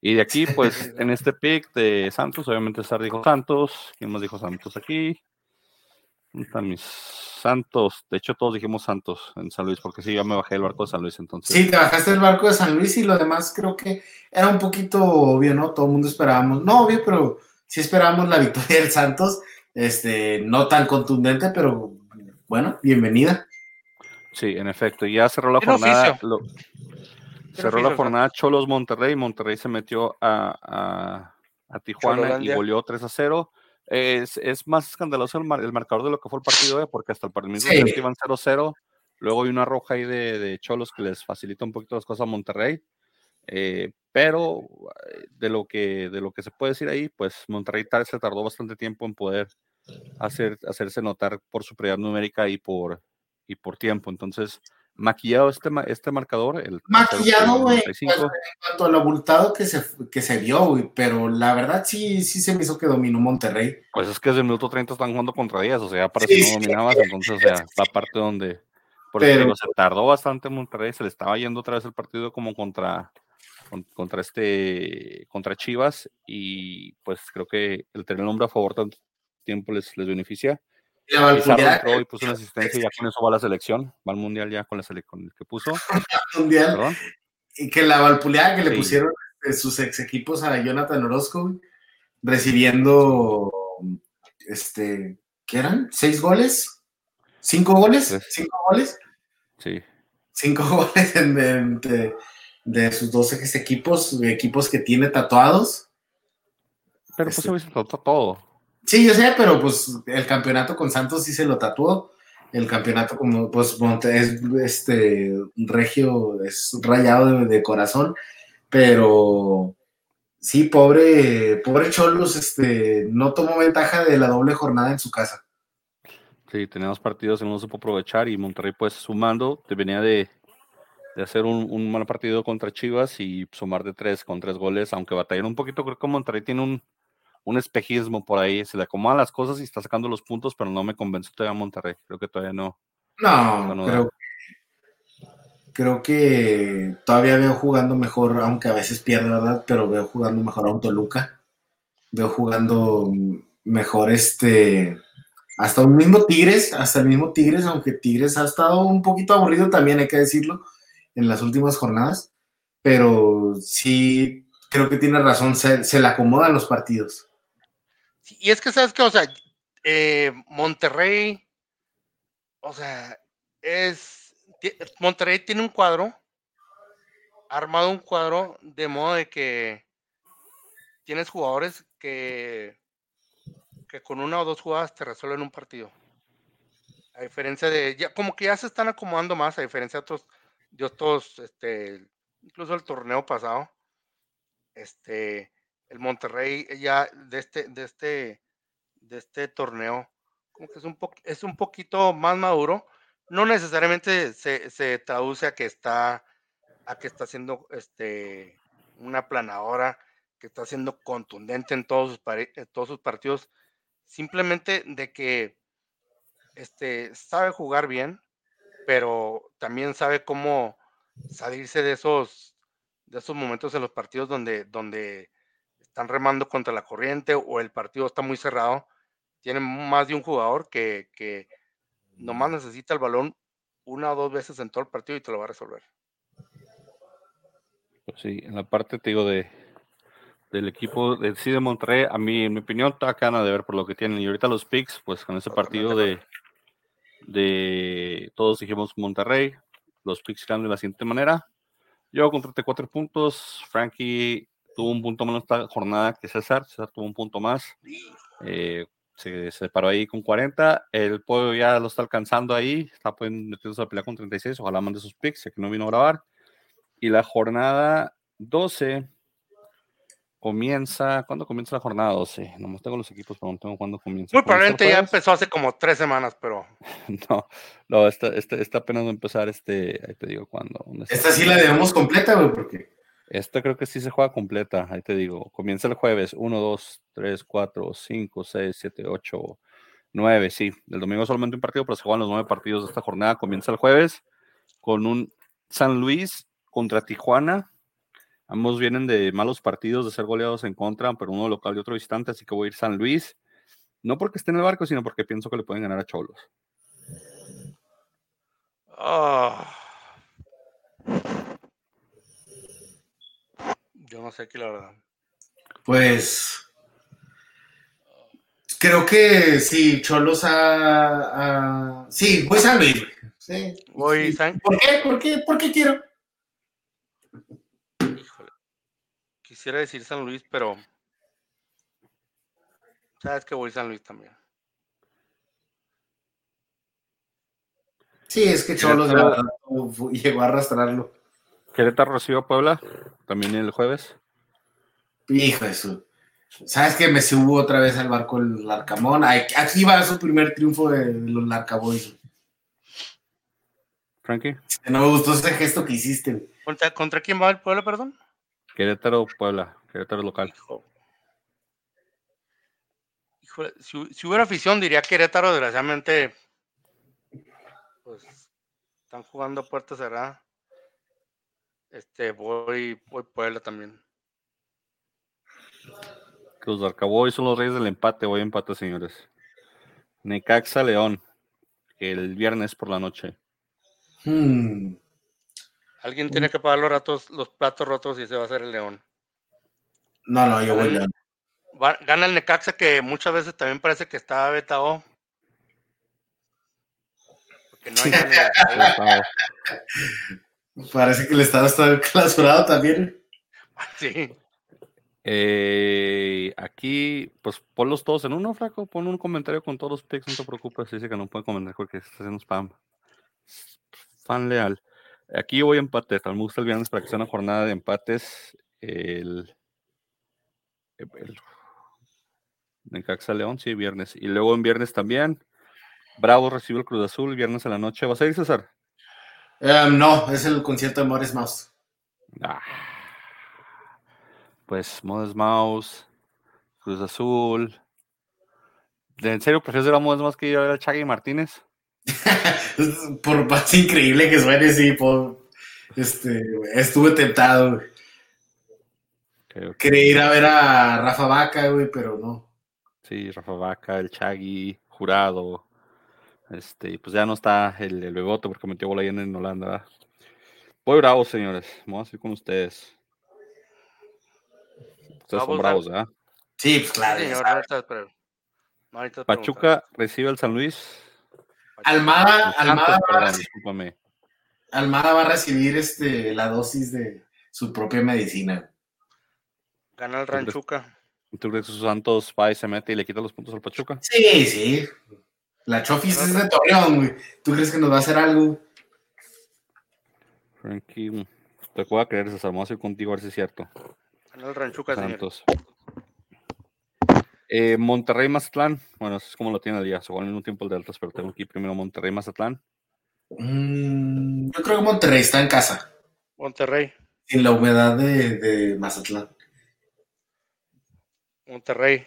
Y de aquí, pues, [LAUGHS] en este pick de Santos, obviamente Sar dijo Santos. ¿Quién más dijo Santos aquí? ¿Dónde están mis Santos? De hecho, todos dijimos Santos en San Luis, porque sí, yo me bajé del barco de San Luis, entonces.
Sí, te bajaste del barco de San Luis y lo demás creo que era un poquito obvio, ¿no? Todo el mundo esperábamos, no obvio, pero sí esperábamos la victoria del Santos. Este, no tan contundente, pero bueno, bienvenida.
Sí, en efecto, ya cerró la jornada. Lo, cerró la jornada Cholos Monterrey. Monterrey se metió a, a, a Tijuana y volvió 3 a 0. Es, es más escandaloso el, mar, el, marcador de lo que fue el partido, ¿eh? porque hasta el partido sí. iban 0-0. Luego hay una roja ahí de, de, Cholos que les facilita un poquito las cosas a Monterrey. Eh, pero de lo, que, de lo que se puede decir ahí, pues Monterrey se tardó bastante tiempo en poder hacer, hacerse notar por superioridad numérica y por, y por tiempo. Entonces, maquillado este, este marcador. El
maquillado, güey. En cuanto a lo abultado que se, que se vio, güey. Pero la verdad sí, sí se me hizo que dominó Monterrey.
Pues es que desde el minuto 30 están jugando contra 10, o sea, parece sí, que no dominabas. Sí, entonces, o sea, la parte donde. Por pero, se tardó bastante Monterrey, se le estaba yendo otra vez el partido como contra, contra este contra Chivas y pues creo que el tener el hombre a favor tanto tiempo les, les beneficia entró y puso una asistencia y ya con eso va a la selección, va al mundial ya con, la sele con el que puso. [LAUGHS]
mundial. ¿Perdón? Y que la valpuleada que le sí. pusieron de sus ex equipos a Jonathan Orozco, recibiendo, este, ¿qué eran? ¿Seis goles? ¿Cinco goles? Pues, ¿Cinco goles?
Sí.
Cinco [LAUGHS] goles en, de, de, sus dos ex equipos, equipos que tiene tatuados.
Pero pues este, se hizo todo.
Sí, yo sé, pero pues el campeonato con Santos sí se lo tatuó. El campeonato como pues es este regio, es rayado de, corazón, pero sí, pobre, pobre Cholos, este, no tomó ventaja de la doble jornada en su casa.
Sí, teníamos partidos no supo aprovechar y Monterrey pues sumando, te venía de, de hacer un, un, mal partido contra Chivas y sumar de tres con tres goles, aunque batallaron un poquito, creo que Monterrey tiene un, un espejismo por ahí, se le acomodan las cosas y está sacando los puntos, pero no me convenció todavía Monterrey, creo que todavía no.
No, no creo, creo, que todavía veo jugando mejor, aunque a veces pierde, ¿verdad? Pero veo jugando mejor a un Toluca, veo jugando mejor este, hasta un mismo Tigres, hasta el mismo Tigres, aunque Tigres ha estado un poquito aburrido también, hay que decirlo, en las últimas jornadas, pero sí creo que tiene razón, se, se le acomodan los partidos.
Y es que, ¿sabes qué? O sea, eh, Monterrey, o sea, es. Monterrey tiene un cuadro, armado un cuadro, de modo de que tienes jugadores que, que con una o dos jugadas te resuelven un partido. A diferencia de, ya, como que ya se están acomodando más, a diferencia de otros, de otros, este, incluso el torneo pasado, este, el Monterrey ya de este, de este, de este torneo, como que es un, es un poquito más maduro. No necesariamente se, se, traduce a que está, a que está haciendo este, una planadora, que está siendo contundente en todos sus, en todos sus partidos, simplemente de que este, sabe jugar bien, pero también sabe cómo salirse de esos, de esos momentos en los partidos donde, donde están remando contra la corriente o el partido está muy cerrado, tienen más de un jugador que, que nomás necesita el balón una o dos veces en todo el partido y te lo va a resolver.
Pues sí, en la parte, te digo, de, del equipo de sí de Monterrey, a mí, en mi opinión, está gana de ver por lo que tienen. Y ahorita los picks, pues con ese partido de, de todos dijimos Monterrey, los picks quedan de la siguiente manera. Yo con 34 puntos, Frankie tuvo un punto menos esta jornada que César, César tuvo un punto más, eh, se separó ahí con 40, el pollo ya lo está alcanzando ahí, está metiéndose a pelear con 36, ojalá mande sus picks, ya que no vino a grabar, y la jornada 12 comienza, ¿cuándo comienza la jornada 12? No tengo los equipos, pero no tengo cuándo comienza.
Muy probablemente ya empezó hace como tres semanas, pero... [LAUGHS]
no, no, esta, esta, esta apenas va a empezar, este, ahí te digo cuándo.
Esta sí la debemos completa, güey, porque...
Esta creo que sí se juega completa, ahí te digo. Comienza el jueves, 1, 2, 3, 4, 5, 6, 7, 8, 9, sí. El domingo solamente un partido, pero se juegan los nueve partidos de esta jornada. Comienza el jueves con un San Luis contra Tijuana. Ambos vienen de malos partidos, de ser goleados en contra, pero uno local y otro distante, así que voy a ir San Luis. No porque esté en el barco, sino porque pienso que le pueden ganar a Cholos.
Ah. Yo no sé aquí la verdad.
Pues creo que sí, Cholos a, a- sí, voy San Luis. Sí,
Voy
sí.
San-
¿Por qué? ¿Por qué? ¿Por qué quiero?
Híjole. Quisiera decir San Luis, pero sabes que voy San Luis también.
Sí, es que Cholos la verdad, fu- llegó a arrastrarlo.
Querétaro recibe a Puebla, también el jueves.
Hijo de su. ¿Sabes que me subo otra vez al barco el Larcamón? Aquí va su primer triunfo de los Larcaboys.
Frankie,
No me gustó ese gesto que hiciste.
¿Contra, contra quién va el pueblo, perdón?
Querétaro, Puebla, Querétaro local.
Hijo. Híjole, si, si hubiera afición, diría Querétaro, desgraciadamente, pues están jugando a puerta cerrada. Este, voy, voy Puebla también.
Los Arcaboy son los reyes del empate, voy a empate, señores. Necaxa León, el viernes por la noche.
Hmm.
Alguien tiene que pagar los, ratos, los platos rotos y ese va a ser el León.
No, no, yo voy León.
Va- gana el Necaxa, que muchas veces también parece que está vetado. Porque no hay [LAUGHS]
Parece que el estado está [LAUGHS] clausurado también.
Sí.
Eh, aquí, pues ponlos todos en uno, flaco. Pon un comentario con todos los picks, no te preocupes. Dice que no puede comentar porque está haciendo spam. Fan leal. Aquí voy a empate. Me gusta el viernes para que sea una jornada de empates. El. el Necaxa León, sí, viernes. Y luego en viernes también. Bravo recibe el Cruz Azul, viernes a la noche. ¿Vas a ir, César?
Eh, no, es el concierto de Morris Mouse.
Ah. Pues Modest Mouse, Cruz Azul. ¿De- ¿En serio prefieres ver a Modest Mouse que ir a ver a Chagui Martínez? [LAUGHS]
Por más increíble que suene, sí, por, este, estuve tentado. güey. Quería ir a ver a Rafa Vaca, güey, pero no.
Sí, Rafa Vaca, el Chagui, Jurado. Este, y pues ya no está el, el Bebote porque metió bola ahí en, en Holanda. ¿verdad? Voy bravo, señores. Vamos a ir con ustedes. Ustedes son
Bravos,
¿verdad?
Sí, pues claro. sabes.
ahorita, pero- ahorita
Pachuca recibe al San Luis.
Almada,
Santos,
Almada, va recibir. Almada va a recibir este, la dosis de su propia medicina.
Gana el Ranchuca.
¿Tú crees que sus Santos va y se mete y le quita los puntos al Pachuca?
Sí, sí. La Chofis es de Torreón, güey. ¿Tú crees que nos va a hacer algo?
Frankie, te puedo creer, César. Vamos a ir contigo a ver si es cierto.
El Ranchuca.
Santos. Eh, Monterrey Mazatlán. Bueno, eso es como lo tiene el día. Se en un tiempo el de altas, pero tengo aquí primero Monterrey Mazatlán.
Mm, yo creo que Monterrey está en casa.
Monterrey.
Sin la humedad de, de Mazatlán.
Monterrey.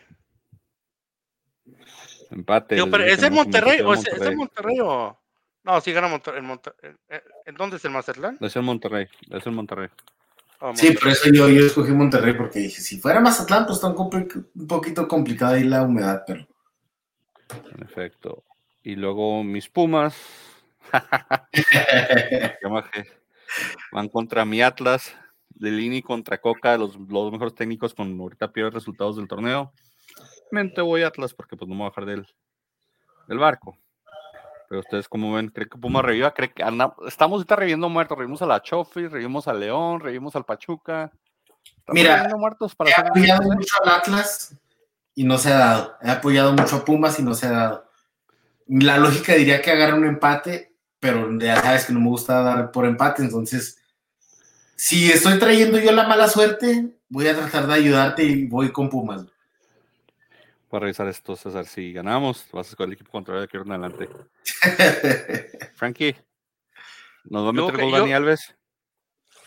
Empate.
Digo, pero ¿es
que
Monterrey
Monterrey,
o es, es en Monterrey o...? No, sí gana Monterrey. En, Monter- en- en- ¿en dónde es el Mazatlán?
Es en Monterrey. Es en Monterrey.
Oh,
Sí,
Monterrey.
por eso yo, yo escogí Monterrey, porque dije, si fuera Mazatlán, pues está un, poquito complicada ahí la humedad, pero...
En efecto. Y luego mis Pumas. [LAUGHS] Van contra mi Atlas. Lilini contra Coca, los, los mejores técnicos con ahorita peores resultados del torneo. Mente voy Atlas porque pues no me voy a bajar del, del barco. Pero ustedes como ven, ¿creen que Pumas reviva? ¿Creen que anda- estamos ahorita reviviendo muertos? Revivimos a la Chofi, revivimos al León, revivimos al Pachuca.
Mira,
muertos para
He apoyado
¿eh?
mucho al Atlas y no se ha dado. He apoyado mucho a Pumas y no se ha dado. La lógica diría que agarre un empate, pero ya sabes que no me gusta dar por empate, entonces si estoy trayendo yo la mala suerte, voy a tratar de ayudarte y voy con Pumas.
Voy a revisar esto, César. Si ganamos, vas a escoger el equipo contrario de aquí en adelante. [LAUGHS] Frankie, ¿nos va a meter gol Dani Alves?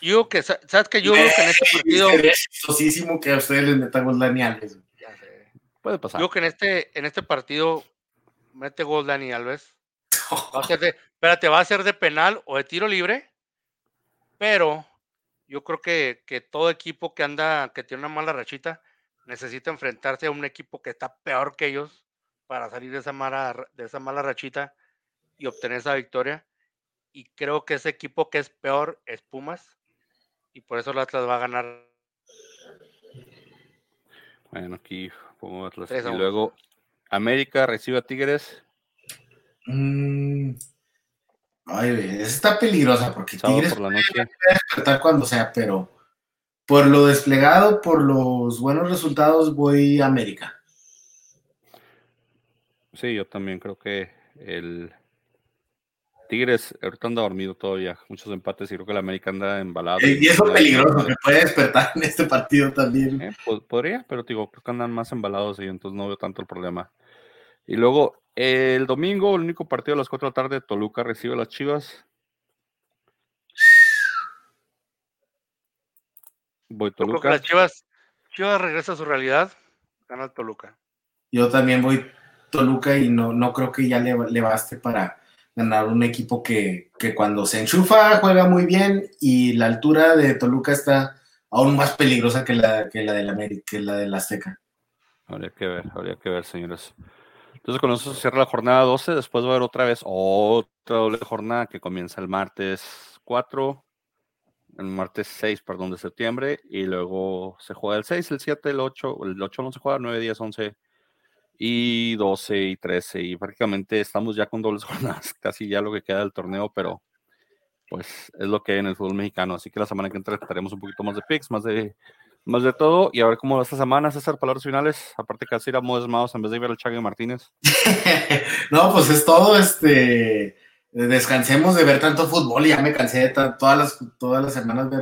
Yo que, ¿sabes que Yo creo que en este [LAUGHS] partido.
Es chistosísimo que a ustedes les metan gol Dani Alves.
Puede pasar.
Yo que en este, en este partido mete gol Dani Alves. [LAUGHS] Va a ser de, espérate, va a ser de penal o de tiro libre. Pero yo creo que, que todo equipo que anda, que tiene una mala rachita, necesita enfrentarse a un equipo que está peor que ellos para salir de esa mala, de esa mala rachita y obtener esa victoria. Y creo que ese equipo que es peor es Pumas. Y por eso el Atlas va a ganar.
Bueno, aquí pongo Atlas. Y luego América recibe a Tigres.
Mm. Ay, está peligrosa porque Tigres
por la noche.
puede despertar cuando sea, pero por lo desplegado, por los buenos resultados, voy a América.
Sí, yo también creo que el Tigres ahorita anda dormido todavía, muchos empates y creo que el América anda embalado.
Y eso es peligroso, que puede despertar en este partido también.
Eh, podría, pero digo, creo que andan más embalados y entonces no veo tanto el problema. Y luego el domingo, el único partido a las 4 de la tarde, Toluca recibe a las Chivas. Voy Toluca.
las Chivas, Chivas regresa a su realidad, gana Toluca.
Yo también voy Toluca y no, no creo que ya le, le baste para ganar un equipo que, que, cuando se enchufa juega muy bien y la altura de Toluca está aún más peligrosa que la, que la del América, que la del Azteca.
Habría que ver, habría que ver, señores. Entonces con eso se cierra la jornada 12, después va a haber otra vez otra doble jornada que comienza el martes 4, el martes 6, perdón, de septiembre, y luego se juega el 6, el 7, el 8, el 8 no se juega, 9, 10, 11 y 12 y 13, y prácticamente estamos ya con dobles [LAUGHS] jornadas, casi ya lo que queda del torneo, pero pues es lo que hay en el fútbol mexicano, así que la semana que entra trataremos un poquito más de picks, más de más de todo, y a ver cómo va esta semana, César, palabras finales, aparte que así éramos desmados en vez de ver al Chague Martínez. [LAUGHS]
no, pues es todo, este, descansemos de ver tanto fútbol, y ya me cansé de todas las, todas las semanas ver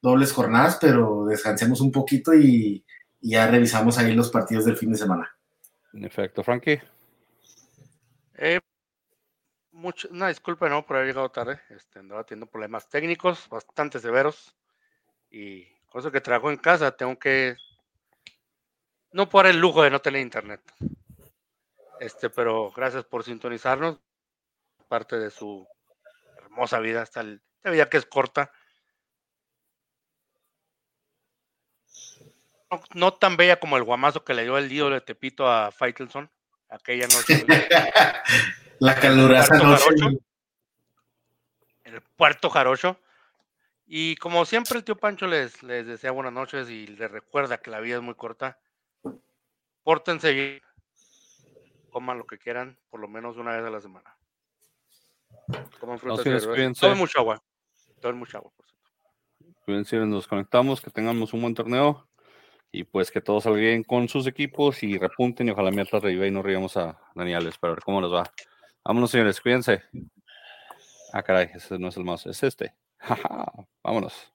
dobles jornadas, pero descansemos un poquito y, ya revisamos ahí los partidos del fin de semana.
En efecto, Frankie.
Eh, mucho, una disculpa no por haber llegado tarde, este, andaba teniendo problemas técnicos bastante severos y eso que trabajo en casa, tengo que no por el lujo de no tener internet. Este, pero gracias por sintonizarnos. Parte de su hermosa vida, hasta el, vida que es corta. No, tan bella como el guamazo que le dio el ídolo de Tepito a Faitelson. Aquella noche. [LAUGHS]
La noche.
En el puerto Jarocho. Y como siempre, el tío Pancho les, les desea buenas noches y les recuerda que la vida es muy corta. Pórtense bien, coman lo que quieran, por lo menos una vez a la semana. Coman frutas y Tomen mucha agua. Tomen mucha agua, por cierto.
Cuídense, nos conectamos, que tengamos un buen torneo y pues que todos salgan con sus equipos y repunten y ojalá mi Atlas reviva y nos riamos a Daniel para ver cómo nos va. Vámonos, señores, cuídense. Ah, caray, ese no es el más, es este. [LAUGHS] Vámonos.